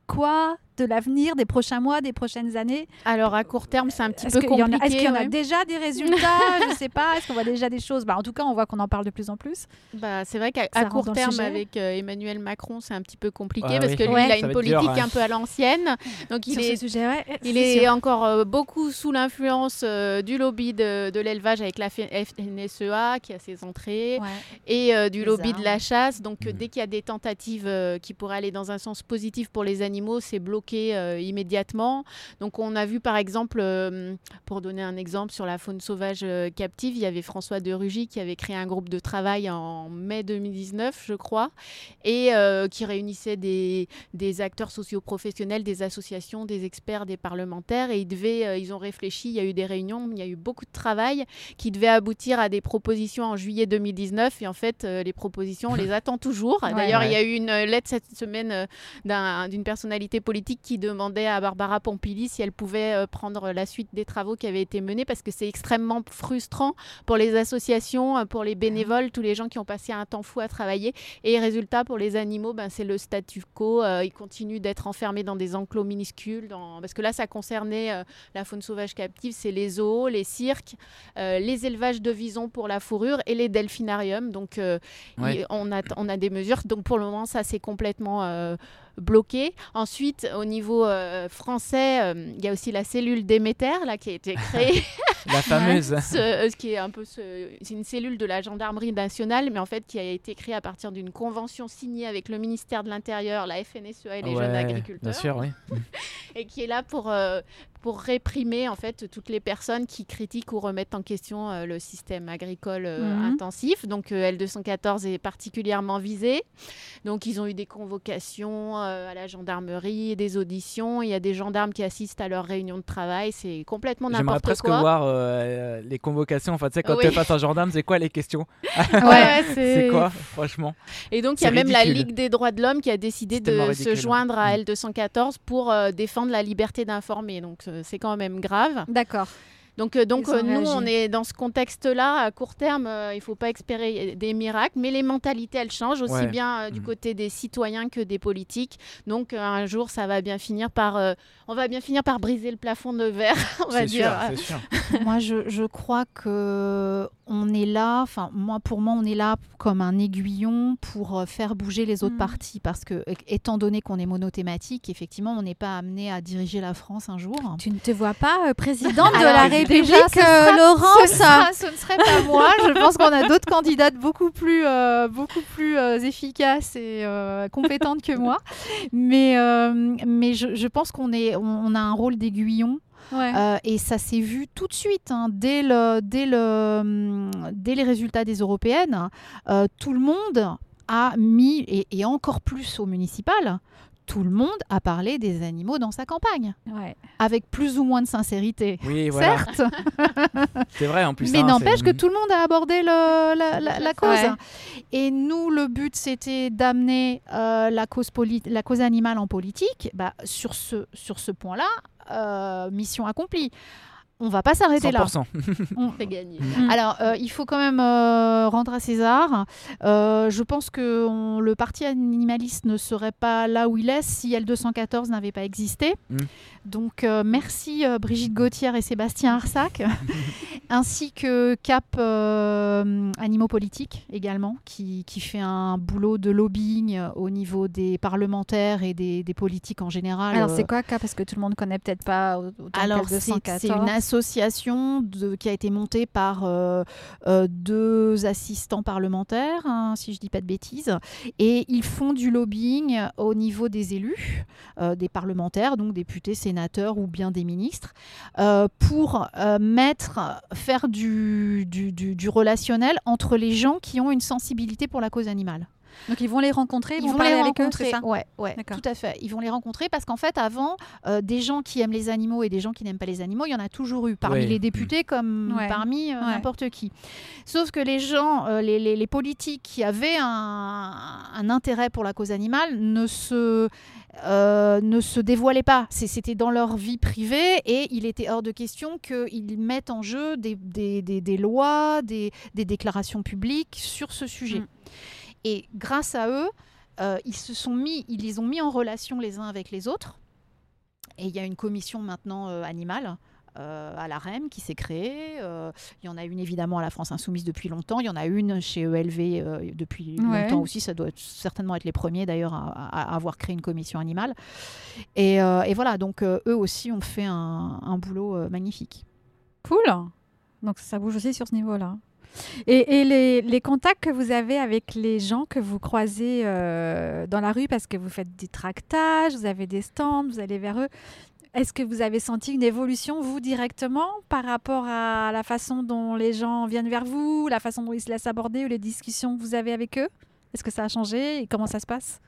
quoi de l'avenir, des prochains mois, des prochaines années Alors à court terme, c'est un petit Est-ce peu qu'il y en compliqué. a, est-ce qu'il y en a ouais. déjà des résultats? Je sais pas. Est-ce qu'on voit déjà des choses? Bah, En tout cas, on voit qu'on en parle de plus en plus. Bah, c'est vrai qu'à court terme, avec euh, Emmanuel Macron, c'est un petit peu compliqué Ah parce oui. que lui, Ouais. il a une dur, politique un peu à l'ancienne. Donc il sur est ce sujet, ouais, Il est encore euh, beaucoup sous l'influence euh, du lobby de, de l'élevage avec la FNSEA qui a ses entrées Ouais. et euh, du lobby de la chasse. Donc Mhm. dès qu'il y a des tentatives euh, qui pourraient aller dans un sens positif pour les animaux, c'est bloqué euh, immédiatement. Donc on a vu par exemple, euh, pour donner un exemple sur la faune sauvage euh, captive, il y avait François de Rugy qui avait créé un groupe de travail en mai 2019, je crois, et qui réunissait des, des acteurs socioprofessionnels, des associations, des experts, des parlementaires. Et ils, devaient, ils ont réfléchi, il y a eu des réunions, il y a eu beaucoup de travail qui devait aboutir à des propositions en juillet 2019. Et en fait, les propositions, on les attend toujours. Ouais. D'ailleurs, il y a eu une lettre cette semaine d'un- d'une personnalité politique politique qui demandait à Barbara Pompili si elle pouvait euh, prendre la suite des travaux qui avaient été menés parce que c'est extrêmement frustrant pour les associations, euh, pour les bénévoles, tous les gens qui ont passé un temps fou à travailler. Et résultat, pour les animaux, ben, c'est le statu quo. Euh, ils continuent d'être enfermés dans des enclos minuscules. Dans... Parce que là, ça concernait euh, la faune sauvage captive, c'est les zoos, les cirques, euh, les élevages de visons pour la fourrure et les delphinariums. Donc, euh, Ouais. on, a, on a des mesures. Donc, pour le moment, ça, c'est complètement euh, bloqué. Ensuite, au niveau euh, français, euh, il y a aussi la cellule Déméter, là, qui a été créée. La fameuse. Ce- euh, ce qui est un peu ce- c'est une cellule de la gendarmerie nationale, mais en fait qui a été créée à partir d'une convention signée avec le ministère de l'Intérieur, la FNSEA et les jeunes agriculteurs, Bien sûr, oui. et qui est là pour pour réprimer en fait toutes les personnes qui critiquent ou remettent en question euh, le système agricole euh, Mhm. intensif. Donc euh, L214 est particulièrement visé. Donc ils ont eu des convocations euh, à la gendarmerie, des auditions. Il y a des gendarmes qui assistent à leurs réunions de travail. C'est complètement J'aimerais n'importe presque quoi. voir euh, les convocations. Enfin, tu sais, quand Oui. tu passes un gendarme, c'est quoi les questions? Ouais, C'est quoi, franchement? Et donc, il y a même la. Ligue des droits de l'homme qui a décidé de se joindre à Mm. L214 pour euh, défendre la liberté d'informer. Donc, c'est quand même grave. D'accord. Donc, euh, donc euh, nous, on est dans ce contexte-là. À court terme, euh, il ne faut pas espérer des miracles, mais les mentalités, elles changent aussi Ouais. bien euh, du Mm. côté des citoyens que des politiques. Donc, euh, un jour, ça va bien finir par, euh, on va bien finir par briser le plafond de verre, on va dire. sûr, c'est sûr. moi, je, je crois que on est là. Enfin, moi, pour moi, on est là comme un aiguillon pour faire bouger les autres Mhm. parties, parce que étant donné qu'on est monothématique, effectivement, on n'est pas amené à diriger la France un jour. Tu ne te vois pas euh, présidente de Alors, déjà, République, ce sera- Laurence ce, sera- ce ne serait pas moi. Je pense qu'on a d'autres candidates beaucoup plus, euh, beaucoup plus euh, efficaces et euh, compétentes que moi. Mais, euh, mais je, je pense qu'on est, on, on a un rôle d'aiguillon. Ouais. Euh, et ça s'est vu tout de suite, hein, dès, le, dès, le, hum, dès les résultats des européennes. euh, tout le monde a mis, et, et encore plus au municipal, tout le monde a parlé des animaux dans sa campagne, Ouais. avec plus ou moins de sincérité. Oui, voilà. Certes, C'est vrai en plus. mais hein, n'empêche que tout le monde a abordé le- la, la- la cause. Ouais. Et nous, le but, c'était d'amener euh, la, cause la cause animale en politique. Bah, sur ce, sur ce point-là, euh, mission accomplie. On va pas s'arrêter là. 100%. On- C'est gagné. Mm. alors, euh, il faut quand même euh, rendre à César. Euh, je pense que on- le parti animaliste ne serait pas là où il est si L214 n'avait pas existé. Mm. Donc, euh, merci euh, Brigitte Gauthier et Sébastien Arsac, ainsi que Cap euh, Animaux Politiques également, qui, qui fait un boulot de lobbying au niveau des parlementaires et des, des politiques en général. Alors, Euh, c'est quoi, K Parce que tout le monde connaît peut-être pas au- autant alors, que c'est 214. c'est une association qui a été montée par euh, euh, deux assistants parlementaires, hein, si je dis pas de bêtises, et ils font du lobbying au niveau des élus, euh, des parlementaires, donc députés, sénateurs ou bien des ministres, pour mettre, faire du, du- du relationnel entre les gens qui ont une sensibilité pour la cause animale. Donc, ils vont les rencontrer, ils, Ils vont, vont parler les avec eux, rencontrer. ça ouais, ouais, tout à fait. Ils vont les rencontrer parce qu'en fait, avant, euh, des gens qui aiment les animaux et des gens qui n'aiment pas les animaux, il y en a toujours eu parmi Ouais. les députés comme Ouais. parmi euh, Ouais. n'importe qui. Sauf que les gens, euh, les, les- les politiques qui avaient un, un intérêt pour la cause animale ne se euh, ne se dévoilaient pas. C'était dans leur vie privée et il était hors de question qu'ils mettent en jeu des, des- des- des lois, des, des déclarations publiques sur ce sujet. Mm. Et grâce à eux, euh, ils se sont mis, ils les ont mis en relation les uns avec les autres. Et il y a une commission maintenant euh, animale. euh, à la REM qui s'est créée. Euh, il y en a une évidemment à la France Insoumise depuis longtemps. Il y en a une chez ELV euh, depuis Ouais. longtemps aussi. Ça doit être- certainement être les premiers d'ailleurs à, avoir créé une commission animale. Et, et voilà, donc eux aussi ont fait un, un boulot magnifique. Cool. Donc ça bouge aussi sur ce niveau-là. Et, les contacts que vous avez avec les gens que vous croisez euh, dans la rue, parce que vous faites des tractages, vous avez des stands, vous allez vers eux, est-ce que vous avez senti une évolution, vous, directement, par rapport à la façon dont les gens viennent vers vous, la façon dont ils se laissent aborder ou les discussions que vous avez avec eux? Est-ce que ça a changé? Et comment ça se passe?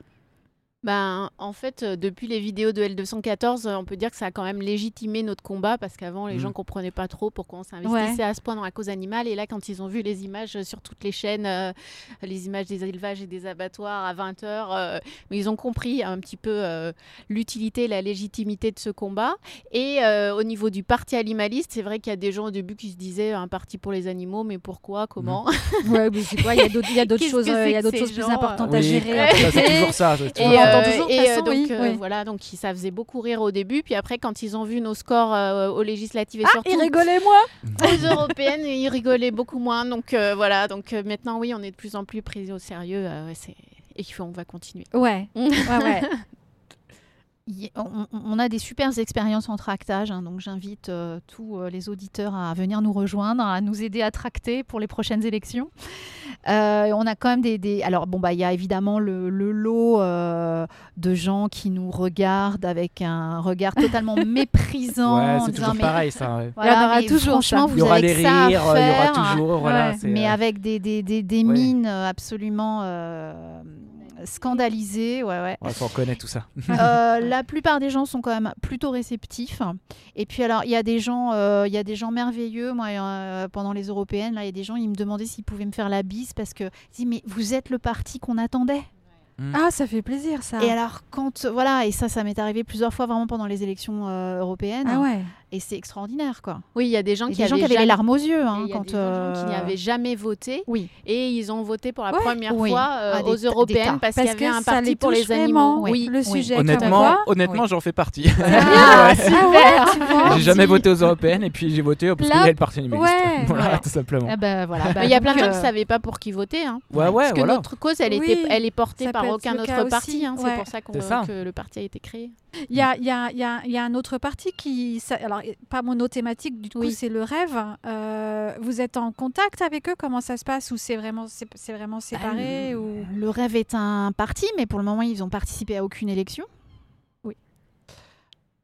Ben, en fait, euh, depuis les vidéos de L214, euh, on peut dire que ça a quand même légitimé notre combat parce qu'avant, les Mhm. gens comprenaient pas trop pourquoi on s'investissait à ce point dans la cause animale. Et là, quand ils ont vu les images euh, sur toutes les chaînes, euh, les images des élevages et des abattoirs à 20h, ils ont compris un petit peu euh, l'utilité et la légitimité de ce combat. Et euh, au niveau du parti animaliste, c'est vrai qu'il y a des gens au début qui se disaient un parti pour les animaux, mais pourquoi, comment Ouais, mais c'est quoi Il y a d'autres- il y a d'autres Qu'est-ce choses, il y a d'autres choses plus importantes à Oui, gérer. à c'est toujours ça. l'entend euh, toujours, et, euh, façon, donc oui, euh, oui. voilà, donc ça faisait beaucoup rire au début, puis après quand ils ont vu nos scores aux législatives et Ah, surtout il rigolait moi aux européennes, ils rigolaient beaucoup moins. Donc voilà, donc maintenant oui, on est de plus en plus pris au sérieux. c'est et on va continuer. Ouais, ouais, ouais. On, on a des super expériences en tractage, hein, donc j'invite euh, tous euh, les auditeurs à venir nous rejoindre, à nous aider à tracter pour les prochaines élections. Euh, on a quand même des, des- alors bon bah il y a évidemment le, le lot euh, de gens qui nous regardent avec un regard totalement méprisant, Ouais, c'est toujours mais pareil, ça. ouais. voilà, Il y aura toujours, franchement ça. Il y vous aura à rires, il y aura toujours. Voilà, Ouais. mais euh, avec des, des, des, des Ouais. mines euh, absolument scandalisées, ouais ouais. ouais, faut reconnaître tout ça. Euh, la plupart des gens sont quand même plutôt réceptifs. Et puis alors, il y a des gens, euh, il y a des gens merveilleux. Moi, euh, pendant les européennes, là, il y a des gens, ils me demandaient s'ils pouvaient me faire la bise parce que, ils disent, mais vous êtes le parti qu'on attendait. Ah, ça fait plaisir ça. Et alors, quand voilà, et ça, ça m'est arrivé plusieurs fois vraiment pendant les élections euh, européennes. Ah ouais. Et c'est extraordinaire, quoi. Oui, il y a des gens qui gens qui avaient les larmes aux yeux hein, il y a quand. des gens qui euh, n'avaient jamais voté Oui. et ils ont voté pour la Ouais. première Oui. fois euh, Ah, aux européennes parce, qu'il y avait un parti pour les animaux. Oui. le sujet. Honnêtement, honnêtement, Oui. j'en fais partie. Ah, Ouais. super, tu vois. J'ai jamais voté aux européennes et puis j'ai voté parce qu'il y le parti animaliste. ouais. voilà, Ouais. tout simplement. Ah bah, voilà. bah, Mais il y a plein de gens qui euh, ne savaient pas pour qui voter. Hein. Ouais, ouais, Parce que notre cause, elle, est portée par aucun autre parti. hein. C'est pour ça. que le parti a été créé. Il y a, il y, a, il y, a, il y a un autre parti qui, ça- alors pas monothématique, du coup Oui. c'est le rêve. Euh, vous êtes en contact avec eux? Comment ça se passe? Ou c'est vraiment, c'est, vraiment séparé le- ou... Le rêve est un parti, mais pour le moment, ils n'ont participé à aucune élection. Oui.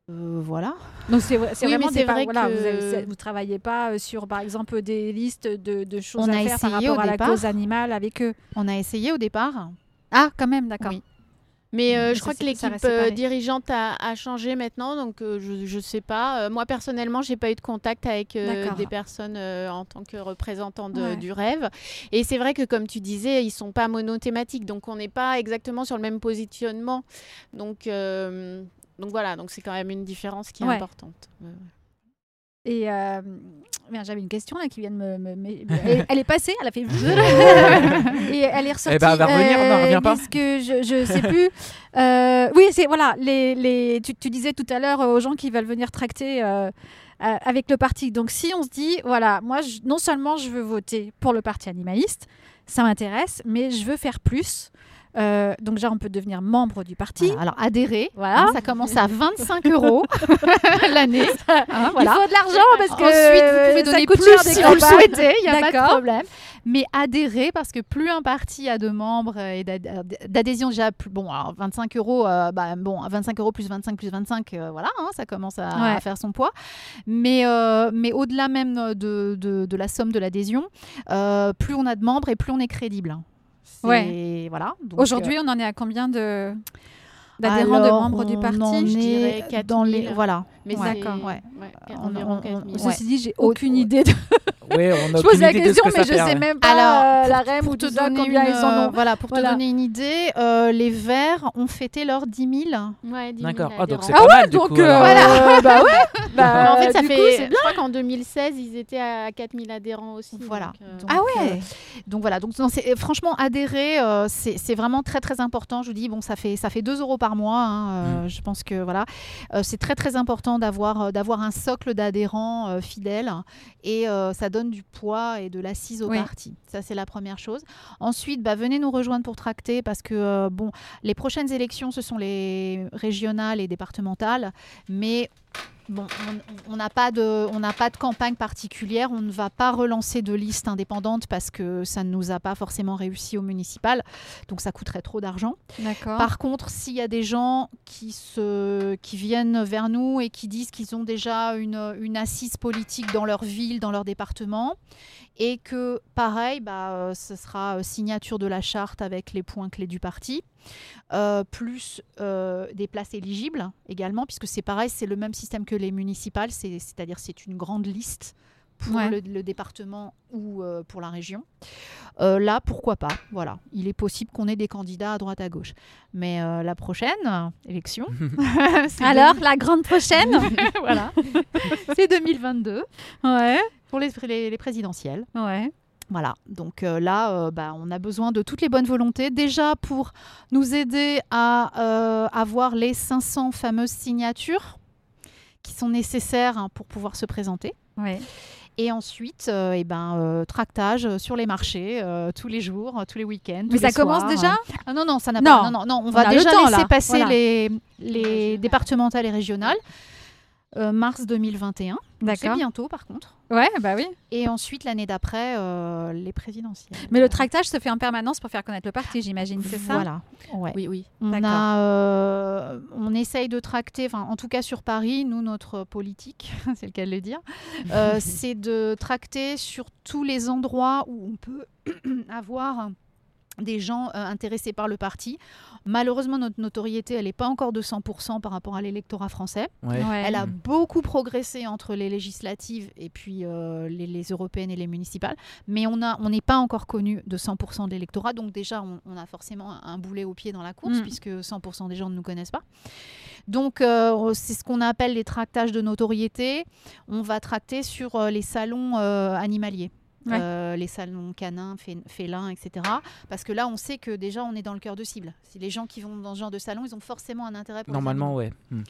Euh, voilà. Donc c'est, Oui, vraiment c'est vrai voilà, que- vous, vous travaillez pas euh, sur par exemple des listes de, de choses On à a faire par essayé rapport au à la départ. cause animale avec eux. On a essayé au départ. Ah quand même, d'accord. Oui. Mais euh, Mais je crois que l'équipe euh, dirigeante a, a changé maintenant, donc euh, je ne sais pas. Euh, moi, personnellement, j'ai pas eu de contact avec des personnes en tant que représentant de- Ouais. du rêve. Et c'est vrai que, comme tu disais, ils sont pas monothématiques, donc on n'est pas exactement sur le même positionnement. Donc, donc voilà, donc c'est quand même une différence qui est Ouais. importante. Ouais. Et euh, j'avais une question là qui vient de me. me- me- elle, elle est passée, elle a fait. et elle est ressortie. Eh ben, elle va revenir, non, revient pas. Parce que je, je sais plus. Euh, oui, c'est voilà. Les, les, tu, tu disais tout à l'heure euh, aux gens qui veulent venir tracter. euh, euh, avec le parti. Donc si on se dit, voilà, moi, je- non seulement je veux voter pour le parti animaliste, ça m'intéresse, mais je veux faire plus. Euh, donc déjà, on peut devenir membre du parti. Voilà, alors adhérer, Voilà. hein, ça commence à 25 euros l'année. Hein, voilà. Il faut de l'argent parce que Ensuite, vous pouvez donner plus des si vous le souhaitez, il n'y a pas de problème. Mais adhérer, parce que plus un parti a de membres et d'ad- d'adhésion déjà, plus, bon, alors 25 euros, euh, bah, bon, 25 euros plus 25 plus 25, euh, voilà, hein, ça commence à, Ouais. à faire son poids. Mais, euh, mais au-delà même de, de, de la somme de l'adhésion, euh, plus on a de membres et plus on est crédible. Ouais. Voilà. Aujourd'hui, on en est à combien de d'adhérents de membres du parti je est dirais 4000. dans les voilà. Mais Ouais. D'accord, ouais. ouais, On- environ on- 4000. on- ouais. Ceci dit, j'ai Au- aucune idée. De... Oui, on a je pose la question, que mais je fait, sais ouais. même pas Alors, euh, pour- la REM pour ou te tout donner combien une, ils en euh, ont. Voilà, pour Voilà. te donner une idée, euh, les Verts ont fêté leurs 10 000. Ouais, 10 000 D'accord. Ah, donc adhérents. c'est Ah pas mal du Donc coup. euh, alors. bah ouais. Bah, en fait, ça coup, fait. c'est je crois qu'en 2016, ils étaient à 4000 adhérents aussi. Voilà. donc, euh, Ah ouais. euh, donc voilà, donc non, c'est- franchement adhérer, euh, c'est vraiment très très important. Je vous dis bon, ça fait ça fait 2 euros par mois. hein, euh, Je pense que voilà, Euh, c'est très très important d'avoir euh, d'avoir un socle d'adhérents euh, fidèles et euh, ça donne du poids et de l'assise au Oui. parti. Ça c'est la première chose. Ensuite, bah, venez nous rejoindre pour tracter parce que bon, les prochaines élections ce sont les régionales et départementales, mais Bon, on- n'a pas de, on n'a pas de campagne particulière. On ne va pas relancer de liste indépendante parce que ça ne nous a pas forcément réussi au municipal, donc ça coûterait trop d'argent. Par contre, s'il y a des gens qui se, qui viennent vers nous et qui disent qu'ils ont déjà une, une assise politique dans leur ville, dans leur département, et que pareil, bah, euh, ce sera euh, signature de la charte avec les points clés du parti, euh, plus des places éligibles également, puisque c'est pareil, c'est le même système que les municipales, c'est- c'est-à-dire c'est une grande liste pour Ouais. le, le département ou euh, pour la région. Euh, là, pourquoi pas Voilà, il est possible qu'on ait des candidats à droite à gauche. Mais euh, la prochaine euh, élection, Alors, la grande prochaine voilà, c'est 2022 Ouais, pour les, les- les présidentielles. ouais. Voilà, donc euh, là, euh, bah, on a besoin de toutes les bonnes volontés. Déjà pour nous aider à euh, avoir les 500 fameuses signatures qui sont nécessaires hein, pour pouvoir se présenter. ouais. Et ensuite, euh, eh ben, euh, tractage sur les marchés euh, tous les jours, euh, tous les week-ends. Mais ça commence déjà? Ah non, non, ça n'a pas. Non, non, non, on, On va le déjà temps, laisser là. passer Voilà. les, les départementales et régionales. Euh, mars 2021. Donc C'est D'accord. bientôt, par contre. Ouais, bah oui. Et ensuite, l'année d'après, euh, les présidentielles. Mais le tractage se fait en permanence pour faire connaître le parti, j'imagine, c'est ça? Voilà. Ouais. Oui, oui. On, a, euh, on essaye de tracter, enfin, en tout cas sur Paris, nous, notre politique, c'est le cas de le dire, euh, c'est de tracter sur tous les endroits où on peut avoir des gens euh, intéressés par le parti. Malheureusement, notre notoriété, elle n'est pas encore de 100% par rapport à l'électorat français. Ouais. Ouais. Elle a Mm. beaucoup progressé entre les législatives et puis euh, les, les européennes et les municipales, mais on n'est pas encore connu de 100% de l'électorat, donc déjà on, on a forcément un, boulet au pied dans la course Mm. puisque 100% des gens ne nous connaissent pas. Donc euh, c'est ce qu'on appelle les tractages de notoriété. On va tracter sur euh, les salons euh, animaliers. Ouais. euh, les salons canins, fé- félins, etc. Parce que là, on sait que déjà, on est dans le cœur de cible. Si les gens qui vont dans ce genre de salon, ils ont forcément un intérêt pour Normalement, ouais. Mm.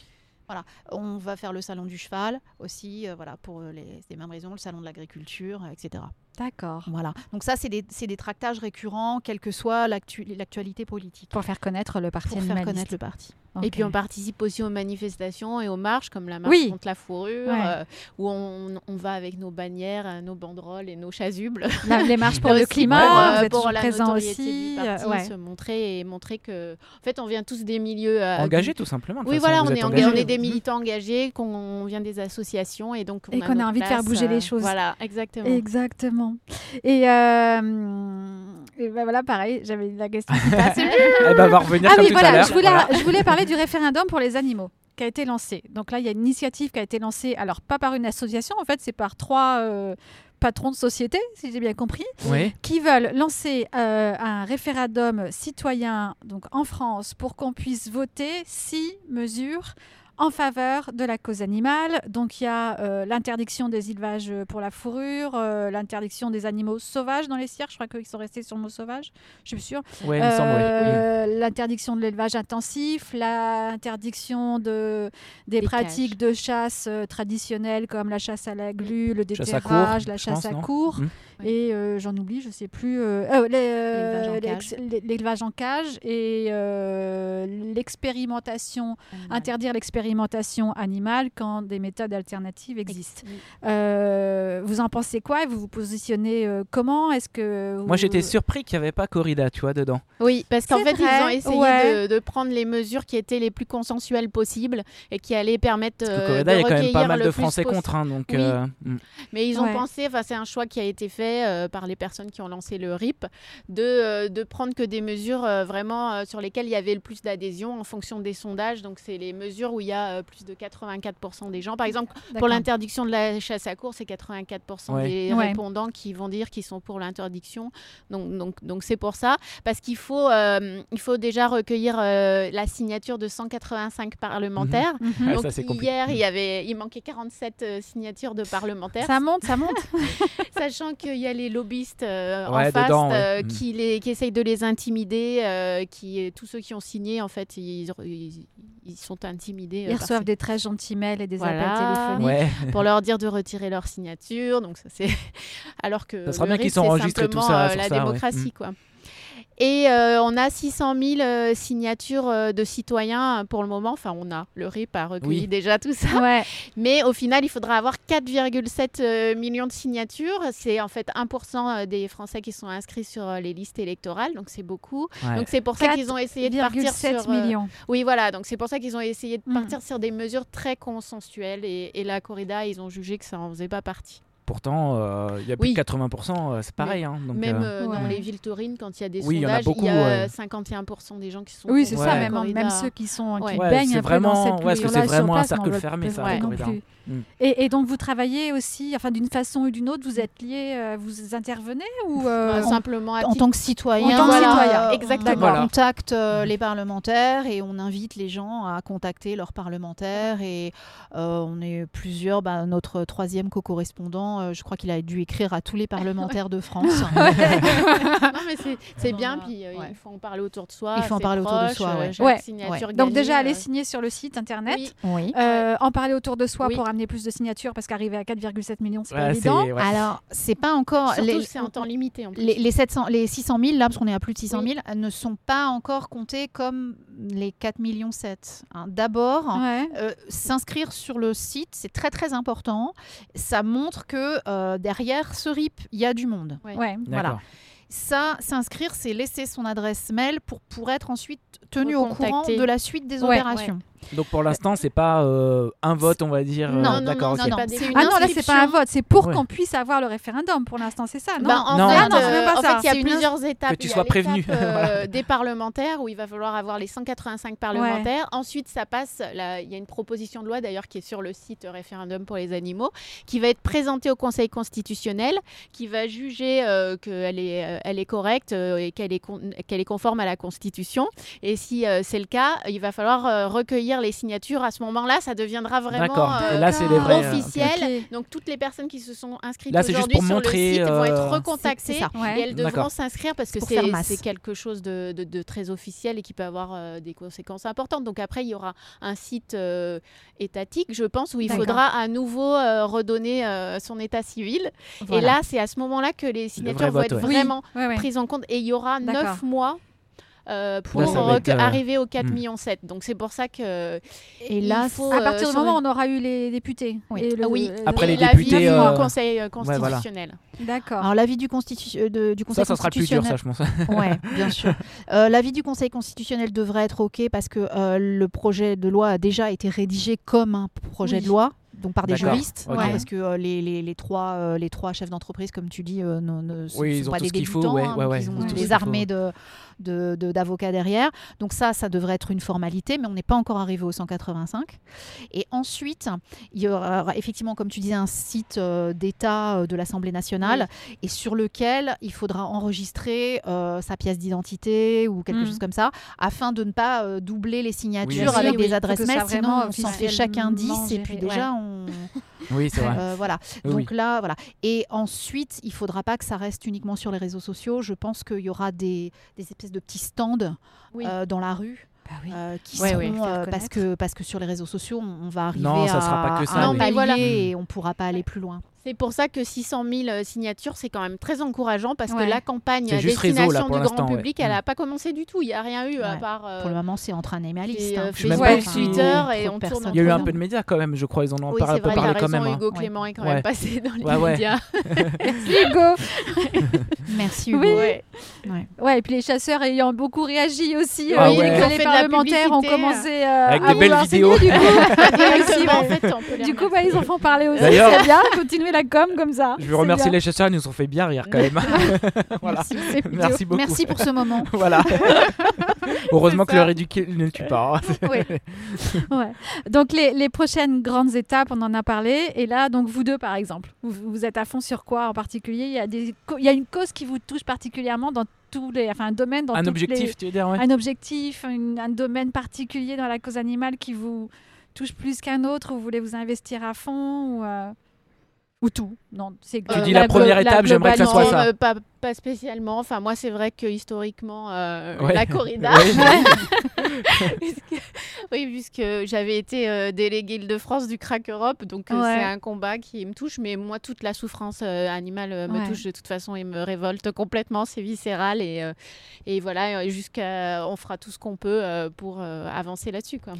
On va faire le salon du cheval aussi, euh, voilà, pour euh, les, les mêmes raisons, le salon de l'agriculture, etc. D'accord. Voilà. Donc ça, c'est des, tractages récurrents, quelle que soit l'actu- l'actualité politique, Pour faire connaître le parti pour faire connaître le parti. Et puis on participe aussi aux manifestations et aux marches, comme la marche Oui. contre la fourrure, Ouais. euh, où on, on va avec nos bannières, euh, nos banderoles et nos chasubles. La- les marches pour le climat, pour, euh, vous êtes pour toujours la notoriété aussi. du parti, ouais. se montrer et montrer que, en fait, on vient tous des milieux euh, Engagé du- tout simplement. Oui, façon, voilà, on est, on des militants engagés, qu'on vient des associations et donc on Et a qu'on a envie de faire bouger les choses. Voilà, exactement. Exactement. Et, euh, et ben voilà, pareil, j'avais la question qui passe. Elle va revenir Ah comme oui, tout voilà, l'heure. je voulais, Voilà. je voulais parler du référendum pour les animaux qui a été lancé. Donc là, il y a une initiative qui a été lancée, alors pas par une association, en fait, c'est par trois euh, patrons de société, si j'ai bien compris, Oui. qui veulent lancer euh, un référendum citoyen donc en France pour qu'on puisse voter six mesures en faveur de la cause animale. Donc il y a euh, l'interdiction des élevages pour la fourrure, euh, l'interdiction des animaux sauvages dans les cirques, je crois qu'ils sont restés sur le mot sauvage, je suis sûre. Ouais. Euh, L'interdiction de l'élevage intensif, l'interdiction de, des Des pratiques de chasse traditionnelles comme la chasse à la glu, le déterrage, la chasse pense, à cours. Et euh, j'en oublie, je sais plus. euh, euh, L'élevage en cage. en et euh, l'expérimentation, interdire l'expérimentation animale quand des méthodes alternatives existent. Euh, vous en pensez quoi? Vous vous positionnez euh, comment? Est-ce que Moi, j'étais surpris qu'il n'y avait pas corrida, tu vois, dedans. Oui, parce qu'en fait, ils ont essayé ouais. de, de prendre les mesures qui étaient les plus consensuelles possibles et qui allaient permettre Parce que euh, corrida, de il y a quand même pas mal de Français contre, hein, donc. Oui. euh, mm. Mais ils ont Ouais. pensé, enfin c'est un choix qui a été fait euh, par les personnes qui ont lancé le RIP, de, euh, de prendre que des mesures euh, vraiment euh, sur lesquelles il y avait le plus d'adhésion en fonction des sondages. Donc c'est les mesures où il y a euh, plus de 84% des gens. Par exemple, pour l'interdiction de la chasse à course, c'est 84% Ouais. des Ouais. répondants qui vont dire qu'ils sont pour l'interdiction. Donc donc donc c'est pour ça, parce qu'il faut euh, il faut déjà recueillir euh, la signature de 185 parlementaires. Mhm. Donc ça, c'est compliqué. hier, il y avait, il manquait 47 euh, signatures de parlementaires, Ça monte, ça monte. sachant qu'il y a les lobbyistes euh, Ouais, en face dedans, ouais. euh, Mm. qui, les, qui essayent de les intimider, euh, qui tous ceux qui ont signé, en fait, ils, ils, ils sont intimidés. Ils reçoivent ces- des très gentils mails et des Voilà. appels téléphoniques. Ouais. pour leur dire de retirer leur signature. Donc ça c'est alors que Ça sera bien qu'ils enregistrés, tout simplement, ça, euh, la ça, démocratie Mm. quoi. Et euh, on a 600 000 euh, signatures euh, de citoyens pour le moment. Enfin, on a. Le RIP a recueilli Oui. déjà tout ça. Ouais. Mais au final, il faudra avoir 4,7 euh, millions de signatures. C'est en fait 1% des Français qui sont inscrits sur les listes électorales. Donc c'est beaucoup. Ouais. Donc c'est pour ça qu'ils ont essayé de partir 4,7 sur... millions. oui, voilà. Donc c'est pour ça qu'ils ont essayé de Mm. partir sur des mesures très consensuelles. Et, et la corrida, ils ont jugé que ça en faisait pas partie. Pourtant, euh, il y a plus Oui. de 80%, euh, c'est pareil. hein, donc, Même euh, dans les villes taurines, quand il y a des Oui, il y en a sondages, beaucoup, il y a ouais. 51% des gens qui sont Oui, c'est ça, même, ceux qui, sont, qui Ouais. Ouais, baignent un peu dans vraiment- cette ouais, parce que culture-là c'est sur vraiment un place, cercle fermé, ça. Mm. Et, et donc vous travaillez aussi, enfin d'une façon ou d'une autre, vous êtes liés, euh, vous intervenez ou euh, Bah, simplement En tant que citoyen, En tant que voilà, citoyen, exactement. on Voilà. contacte euh, les parlementaires et on invite les gens à contacter leurs parlementaires. Et on est plusieurs. bah, notre troisième co-correspondant, euh, je crois qu'il a dû écrire à tous les parlementaires de France. non, mais c'est- bien, puis euh, ouais. il faut en parler autour de soi. Il faut en parler autour de soi, euh, ouais. chaque Ouais. signature donc déjà aller signer sur le site internet, oui. oui. euh, en parler autour de soi Oui. pour amener plus de signatures parce qu'arriver à 4,7 millions c'est Ouais, pas évident. ouais. Alors, c'est pas encore. Surtout les- que c'est en temps limité en plus. Les, les 700, les 600 000, là, parce qu'on est à plus de 600 000, Oui. ne sont pas encore comptés comme les 4 millions 7. hein. D'abord, Ouais. euh, s'inscrire sur le site, c'est très très important. Ça montre que euh, derrière ce RIP, il y a du monde. Ouais. Ouais. Voilà. Ça, s'inscrire, c'est laisser son adresse mail pour, pour être ensuite tenu au courant de la suite des Ouais, opérations. Donc pour l'instant, c'est pas euh, un vote, on va dire. euh, Non, non, d'accord, non, ok. non, pas c'est des- une Ah non, là c'est pas un vote, c'est pour Ouais. qu'on puisse avoir le référendum pour l'instant, c'est ça, non Bah, en Non. fait, Ah non, c'est même pas euh, en ça. fait, il y a plusieurs étapes. Que tu sois prévenu. euh, Voilà. des parlementaires où il va falloir avoir les 185 parlementaires. Ensuite, ça passe. là, Il y a une proposition de loi d'ailleurs qui est sur le site référendum pour les animaux, qui va être présentée au Conseil constitutionnel, qui va juger euh, qu'elle est, euh, elle est correcte euh, et qu'elle est, con- qu'elle est conforme à la Constitution. Et si euh, c'est le cas, il va falloir euh, recueillir les signatures. À ce moment-là, ça deviendra vraiment euh, là, c'est ok. officiel. Donc toutes les personnes qui se sont inscrites aujourd'hui pour sur montrer, le site vont être recontactées. Ouais. et elles devront s'inscrire parce que c'est quelque chose de, de- de très officiel et qui peut avoir euh, des conséquences importantes. Donc après, il y aura un site euh, étatique, je pense, où il faudra à nouveau euh, redonner euh, son état civil. Et là, c'est à ce moment-là que les signatures vrai vont vote, être ouais. Vraiment ouais. prises en compte. Et il y aura neuf mois. Euh, pour Là, ça être, euh, arriver aux 4 hmm. millions 7. Donc c'est pour ça que Et là, faut, À euh, partir du sur moment où on aura eu les députés. Oui. Et le- Ah oui. le- Après, les l'avis députés, du euh, Conseil euh, voilà. constitutionnel. D'accord. Alors l'avis du, constitu- euh, de- du Conseil Ça, ça sera le plus dur, constitutionnel. ça, je pense. Ouais, bien sûr. Euh, L'avis du Conseil constitutionnel devrait être OK parce que euh, le projet de loi a déjà été rédigé comme un projet Oui. de loi, donc par des juristes, parce que euh, les, les- les trois, euh, les trois chefs d'entreprise, comme tu dis, euh, ne, ne sont, Oui, ils sont ont pas tout des faut, débutants, ouais, hein, ouais, donc ouais, ils ont des armées de de- de- d'avocats derrière. Donc ça, ça devrait être une formalité, mais on n'est pas encore arrivé au 185. Et ensuite, il y aura effectivement, comme tu disais, un site d'État de l'Assemblée nationale et sur lequel il faudra enregistrer sa pièce d'identité ou quelque Mm. chose comme ça, afin de ne pas doubler les signatures avec des adresses mail, sinon on s'en fait chacun 10 et puis déjà on... Oui, c'est vrai. Euh, voilà. Oui, Donc oui. là, voilà. Et ensuite, il faudra pas que ça reste uniquement sur les réseaux sociaux. Je pense qu'il y aura des, des espèces de petits stands Oui. euh, dans la rue. Bah oui. euh, qui Ouais, seront ouais. Faire euh, parce que parce que sur les réseaux sociaux on, on va arriver Non, ça à, sera pas que ça, à un oui. palier Voilà. et on pourra pas aller plus loin. C'est pour ça que 600 000 euh, signatures, c'est quand même très encourageant parce Ouais. que la campagne à juste réseau, là, destination du grand ouais. public, elle Mm. n'a pas commencé du tout. Il n'y a rien eu à part euh, Pour le moment, c'est entre animalistes. c'est, hein. euh, même Facebook, Twitter et on tourne Il y a eu un peu de médias quand même, je crois. Ils en ont Oui, par- un c'est peu vrai, il a parlé quand même. hein. Hugo Ouais. Clément est quand Ouais. même passé dans les Ouais, ouais. médias. Hugo Merci Hugo. Oui. Ouais. Ouais, et puis les chasseurs ayant beaucoup réagi aussi, Ah euh, que les parlementaires ont commencé Avec à vouloir vidéos. signer, du coup, en du coup bah, ils en font parler aussi. D'ailleurs- C'est bien, continuez la com comme ça. Je veux remercier bien. les chasseurs, ils nous ont fait bien rire quand même. voilà. Merci, beaucoup. Merci pour ce moment. Voilà. Heureusement que le ridicule ne tue pas. hein. Ouais. Donc les, les prochaines grandes étapes, on en a parlé. Et là, donc vous deux, par exemple, vous, vous êtes à fond sur quoi en particulier? Il y, a des, co- il y a une cause qui vous touche particulièrement dans tous les, enfin un domaine dans Un objectif, les- tu veux dire ouais. un objectif, une- un domaine particulier dans la cause animale qui vous touche plus qu'un autre? Vous voulez vous investir à fond ou, euh, ou tout Non, c'est Tu dis la première étape, j'aimerais que ça soit ça. euh, pas, pas spécialement. Enfin, moi, c'est vrai que historiquement, euh, Ouais. la corrida. Puisque- oui, puisque j'avais été euh, déléguée Île-de-France du Crack Europe, donc euh, Ouais. c'est un combat qui me touche. Mais moi, toute la souffrance euh, animale euh, me Ouais. touche de toute façon et me révolte complètement. C'est viscéral et, euh, et voilà, jusqu'à, on fera tout ce qu'on peut euh, pour euh, avancer là-dessus, quoi.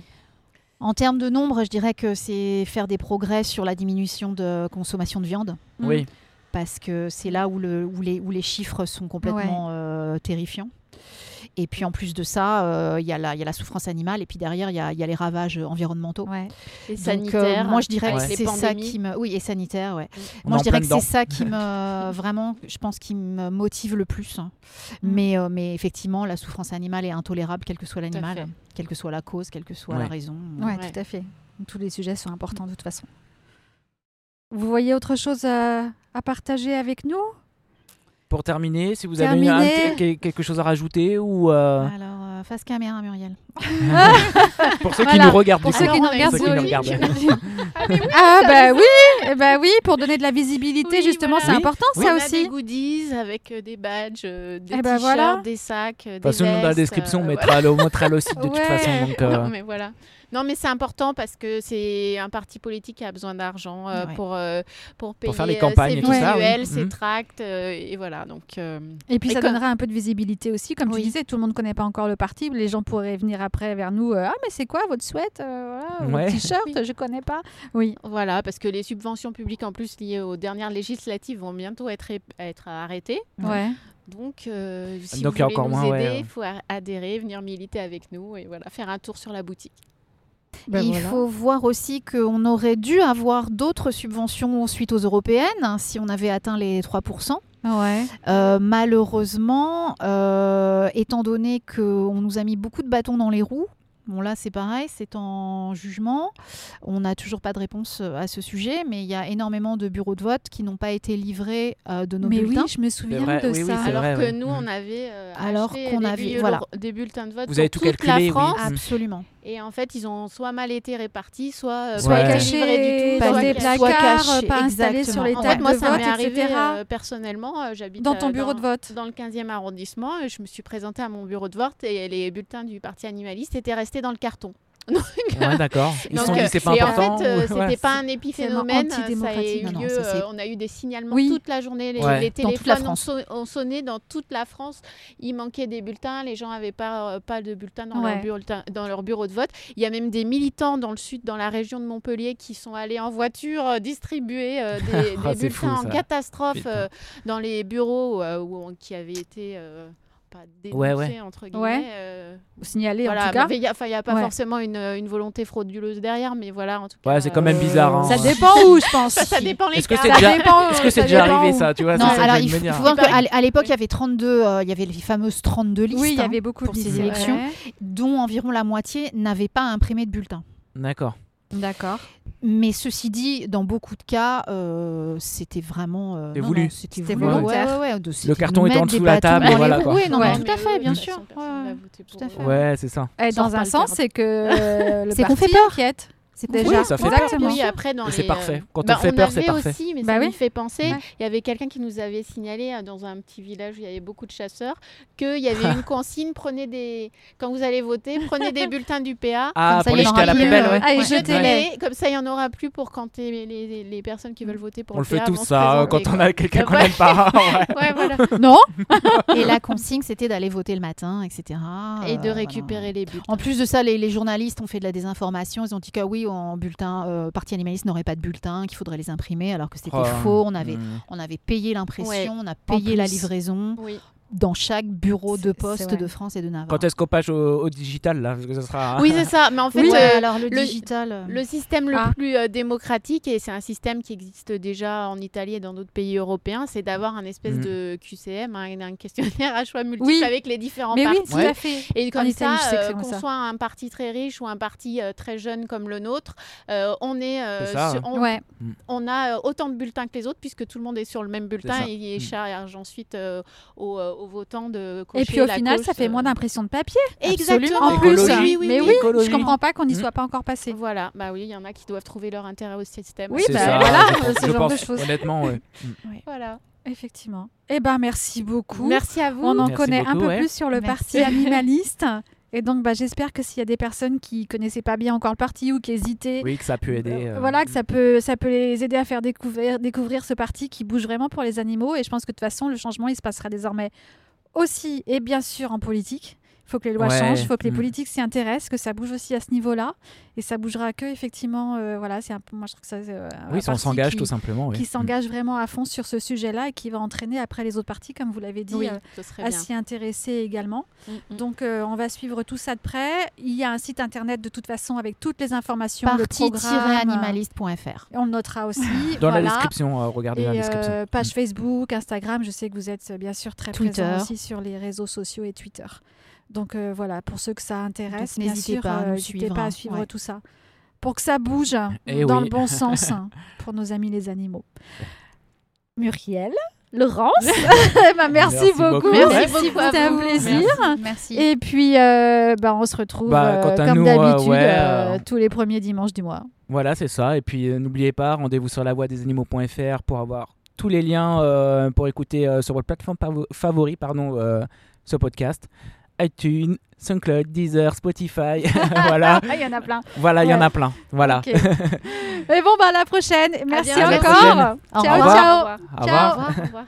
En termes de nombre, je dirais que c'est faire des progrès sur la diminution de consommation de viande. Oui. parce que c'est là où, le, où, les, où les chiffres sont complètement euh, terrifiants. Et puis en plus de ça, euh, il y, a la- il y a la souffrance animale et puis derrière, il y a, il y a les ravages environnementaux. Ouais. Et Donc, euh, sanitaire. moi, je dirais que c'est ça qui me. Oui, et sanitaire, ouais. On Moi, je dirais que c'est ça qui me. Vraiment, je pense, qui me motive le plus. Mm. Mais, euh, mais effectivement, la souffrance animale est intolérable, quel que soit l'animal, quelle que soit la cause, quelle que soit la raison. Ouais, Ouais. tout à fait. Tous les sujets sont importants de toute façon. Vous voyez autre chose à, à partager avec nous? Pour terminer, si vous avez un- quelque chose à rajouter ou euh, Alors, euh, face caméra, Muriel. pour ceux qui Voilà. nous regardent, Pour du ceux coup. qui nous regardent ceux sur qui nous YouTube. regardent. Ah bah oui, eh bah oui, pour donner de la visibilité Oui, justement, voilà. c'est Oui. important Oui. ça on a aussi. des goodies avec euh, des badges, euh, des Eh ben t-shirts, voilà. des sacs, euh, De des toute façon, nous, dans la vestes, description, on mettra le, on mettra le site de toute Ouais. façon. Donc, euh, Non, mais voilà. Non, mais c'est important parce que c'est un parti politique qui a besoin d'argent euh, Ouais. pour, euh, pour payer faire les campagnes ses et tout ça, visuels, oui. ses Mhm. tracts, euh, et voilà. Donc, Et puis Et ça comme- donnera un peu de visibilité aussi, comme Oui. tu disais, tout le monde ne connaît pas encore le parti, les gens pourraient venir après vers nous, euh, ah mais c'est quoi votre sweat, euh, voilà, Ouais. votre t-shirt, Oui. je connais pas. Oui, voilà, parce que les subventions publiques en plus liées aux dernières législatives vont bientôt être, être arrêtées. ouais. Donc, euh, si Donc, vous voulez encore nous moins, aider, ouais, il faut adhérer, venir militer avec nous et voilà, faire un tour sur la boutique. Ben il voilà. faut voir aussi qu'on aurait dû avoir d'autres subventions suite aux européennes hein, si on avait atteint les 3%. Ouais. Euh, malheureusement, euh, étant donné qu'on nous a mis beaucoup de bâtons dans les roues, bon là c'est pareil, c'est en jugement. On n'a toujours pas de réponse euh, à ce sujet, mais il y a énormément de bureaux de vote qui n'ont pas été livrés euh, de nos Mais bulletins. oui, je me souviens vrai, de oui, oui, ça. Alors vrai, que ouais. nous, on avait euh, Alors acheté qu'on des, avait- bulletins- voilà. des bulletins de vote Vous pour avez tout toute calculé, la oui. France. Mm. Absolument. Et en fait, ils ont soit mal été répartis, soit, euh, Soit été cachés livrés du tout. dans soit des cachés. placards, Soit pas installés sur les. En tables fait, moi, de ça m'est arrivé euh, personnellement. euh, J'habite Dans ton euh, bureau de vote. dans le 15e arrondissement. je me suis présentée à mon bureau de vote et les bulletins du parti animaliste étaient restés dans le carton. ouais, d'accord. Ils se Donc, sont dit euh, c'est pas et important. en fait, euh, c'était pas un épiphénomène. Ça a antidémocratique. eu Non, non, lieu, ça, c'est- euh, on a eu des signalements Oui. toute la journée. Les, Ouais. téléphones ont, France. so- ont sonné dans toute la France. Il manquait des bulletins. Les gens n'avaient pas, euh, pas de bulletins dans, Ouais. leur bulletin- dans leur bureau de vote. Il y a même des militants dans le sud, dans la région de Montpellier, qui sont allés en voiture euh, distribuer euh, des, Ah, des c'est fou, bulletins en catastrophe euh, dans les bureaux euh, où qui avaient été euh, pas Ouais, ouais. entre guillemets. Ouais. euh, Signaler voilà, en tout cas. mais il n'y a, a pas Ouais. forcément une, une volonté frauduleuse derrière, mais voilà, en tout cas. Ouais, c'est quand même euh, bizarre. hein. Ça dépend où, je pense. Ça, ça dépend les Est-ce que c'est déjà, dépend, est-ce que c'est ça déjà arrivé où. ça Tu vois, Non, ça alors il faut, voir qu'à à l'époque, il y Oui. avait 32, euh, il y avait les fameuses 32 listes, Oui, il y hein, avait beaucoup pour de ces listes. élections. Dont environ la moitié n'avaient pas imprimé de bulletin. D'accord. D'accord. Mais ceci dit, dans beaucoup de cas, euh, c'était vraiment. euh, C'est non, voulu. non, C'était C'était voulu. volontaire. Ouais, ouais, ouais, de- c'était carton de était en mettre dessous des de la bâtons table, dans et les voilà, roues. quoi. Oui, non, Ouais. tout à fait, bien sûr. Personne Ouais, va ouais. voter tout pour à eux. fait. Ouais, c'est ça. Dans un sens, c'est que euh, le C'est qu'on parti fait peur. inquiète. C'est Déjà, fait Oui, ça fait peur. exactement. Oui, après, dans c'est parfait. euh, Quand on bah, fait peur, c'est parfait. aussi, mais Bah ça oui. m'y fait penser. Ouais. Il y avait quelqu'un qui nous avait signalé euh, dans un petit village où il y avait beaucoup de chasseurs qu'il y avait une consigne prenez des quand vous allez voter, prenez des bulletins du PA. Ah, Comme ça, pour il les jeter à la poubelle, ouais. Allez, Ouais. jetez-les. Comme ça, il y en aura plus pour quand les, les, les personnes qui veulent voter pour On le PA fait tous vont se ça présenter, quand on a quelqu'un qu'on n'aime pas. voilà. Non Et la consigne, c'était d'aller voter le matin, etc. Et de Euh, récupérer les bulletins. En plus de ça, les, les journalistes ont fait de la désinformation. Ils ont dit que oui, en bulletin, euh, parti animaliste n'aurait pas de bulletin, qu'il faudrait les imprimer, alors que c'était Oh. faux. On avait, Mm. on avait payé l'impression, Ouais. on a payé la livraison Oui. Dans chaque bureau de poste de France et de Navarre. Quand est-ce qu'on passe au, au digital là? Parce que ça sera. Oui, c'est ça. Mais en fait, Oui, euh, alors le, le- digital. euh, Le système le Ah. plus euh, démocratique, et c'est un système qui existe déjà en Italie et dans d'autres pays européens, c'est d'avoir un espèce Mhm. de QCM, hein, un questionnaire à choix multiples Oui. avec les différents Mais oui, partis. tout Ouais. à fait. Et comme ça, euh, qu'on soit un parti très riche ou un parti euh, très jeune comme le nôtre, euh, on est, euh, ça, sur- on, Ouais. on a euh, autant de bulletins que les autres puisque tout le monde est sur le même bulletin et il est Mm. charge ensuite euh, aux, aux votants de cocher Et puis au la final, ça fait euh, moins d'impression de papier. Exactement. En plus. Oui, oui, mais oui. oui, Écologie. je comprends pas qu'on n'y Mm. soit pas encore passé. Voilà, bah oui, il y en a qui doivent trouver leur intérêt au système. Oui, bah ça, voilà, ce je genre de choses. Honnêtement, ouais. Voilà. Effectivement. Eh ben, merci beaucoup. Merci à vous. On en Merci connaît un peu ouais. plus sur le Merci. parti animaliste. Et donc, bah, j'espère que s'il y a des personnes qui connaissaient pas bien encore le parti ou qui hésitaient, Oui, que ça peut aider. euh, euh, voilà, que ça peut, ça peut les aider à faire découvrir, découvrir ce parti qui bouge vraiment pour les animaux. Et je pense que de toute façon, le changement, il se passera désormais aussi et bien sûr en politique. Il faut que les lois Ouais, changent, il faut que les mm. politiques s'y intéressent, que ça bouge aussi à ce niveau-là. Et ça bougera que, effectivement, euh, voilà, c'est un peu, moi je trouve que ça. euh, Oui, si on s'engage tout simplement. oui. Qui Mm. s'engage vraiment à fond sur ce sujet-là et qui va entraîner après les autres partis, comme vous l'avez dit, Oui, euh, à s'y intéresser également. Mm. Donc, euh, on va suivre tout ça de près. Il y a un site internet de toute façon avec toutes les informations. Parti-animaliste.fr. On le notera aussi. Dans la description, euh, regardez Et la description. euh, page Facebook, Instagram, je sais que vous êtes bien sûr très Twitter. présents aussi sur les réseaux sociaux et Twitter. Donc euh, voilà, pour ceux que ça intéresse, Donc, bien n'hésitez sûr, pas à euh, n'hésitez pas hein. à suivre Ouais. tout ça. Pour que ça bouge Eh dans oui. le bon sens hein, pour nos amis les animaux. Muriel, Laurence, ben, merci, Merci beaucoup. beaucoup. Merci C'était beaucoup à un plaisir. Merci. Et puis, euh, bah, on se retrouve Bah, euh, comme euh, d'habitude ouais, euh, euh, tous les premiers dimanches du mois. Voilà, c'est ça. Et puis euh, n'oubliez pas, rendez-vous sur la voie des animaux.fr pour avoir tous les liens euh, pour écouter euh, sur votre plateforme favori pardon, euh, ce podcast. iTunes, SoundCloud, Deezer, Spotify. voilà, Ah, Il y en a plein. voilà, il y en a plein. Voilà. Et bon, bah, à la prochaine. Merci encore. Au ciao, revoir. ciao. Au revoir. Au Ciao. revoir. Au revoir.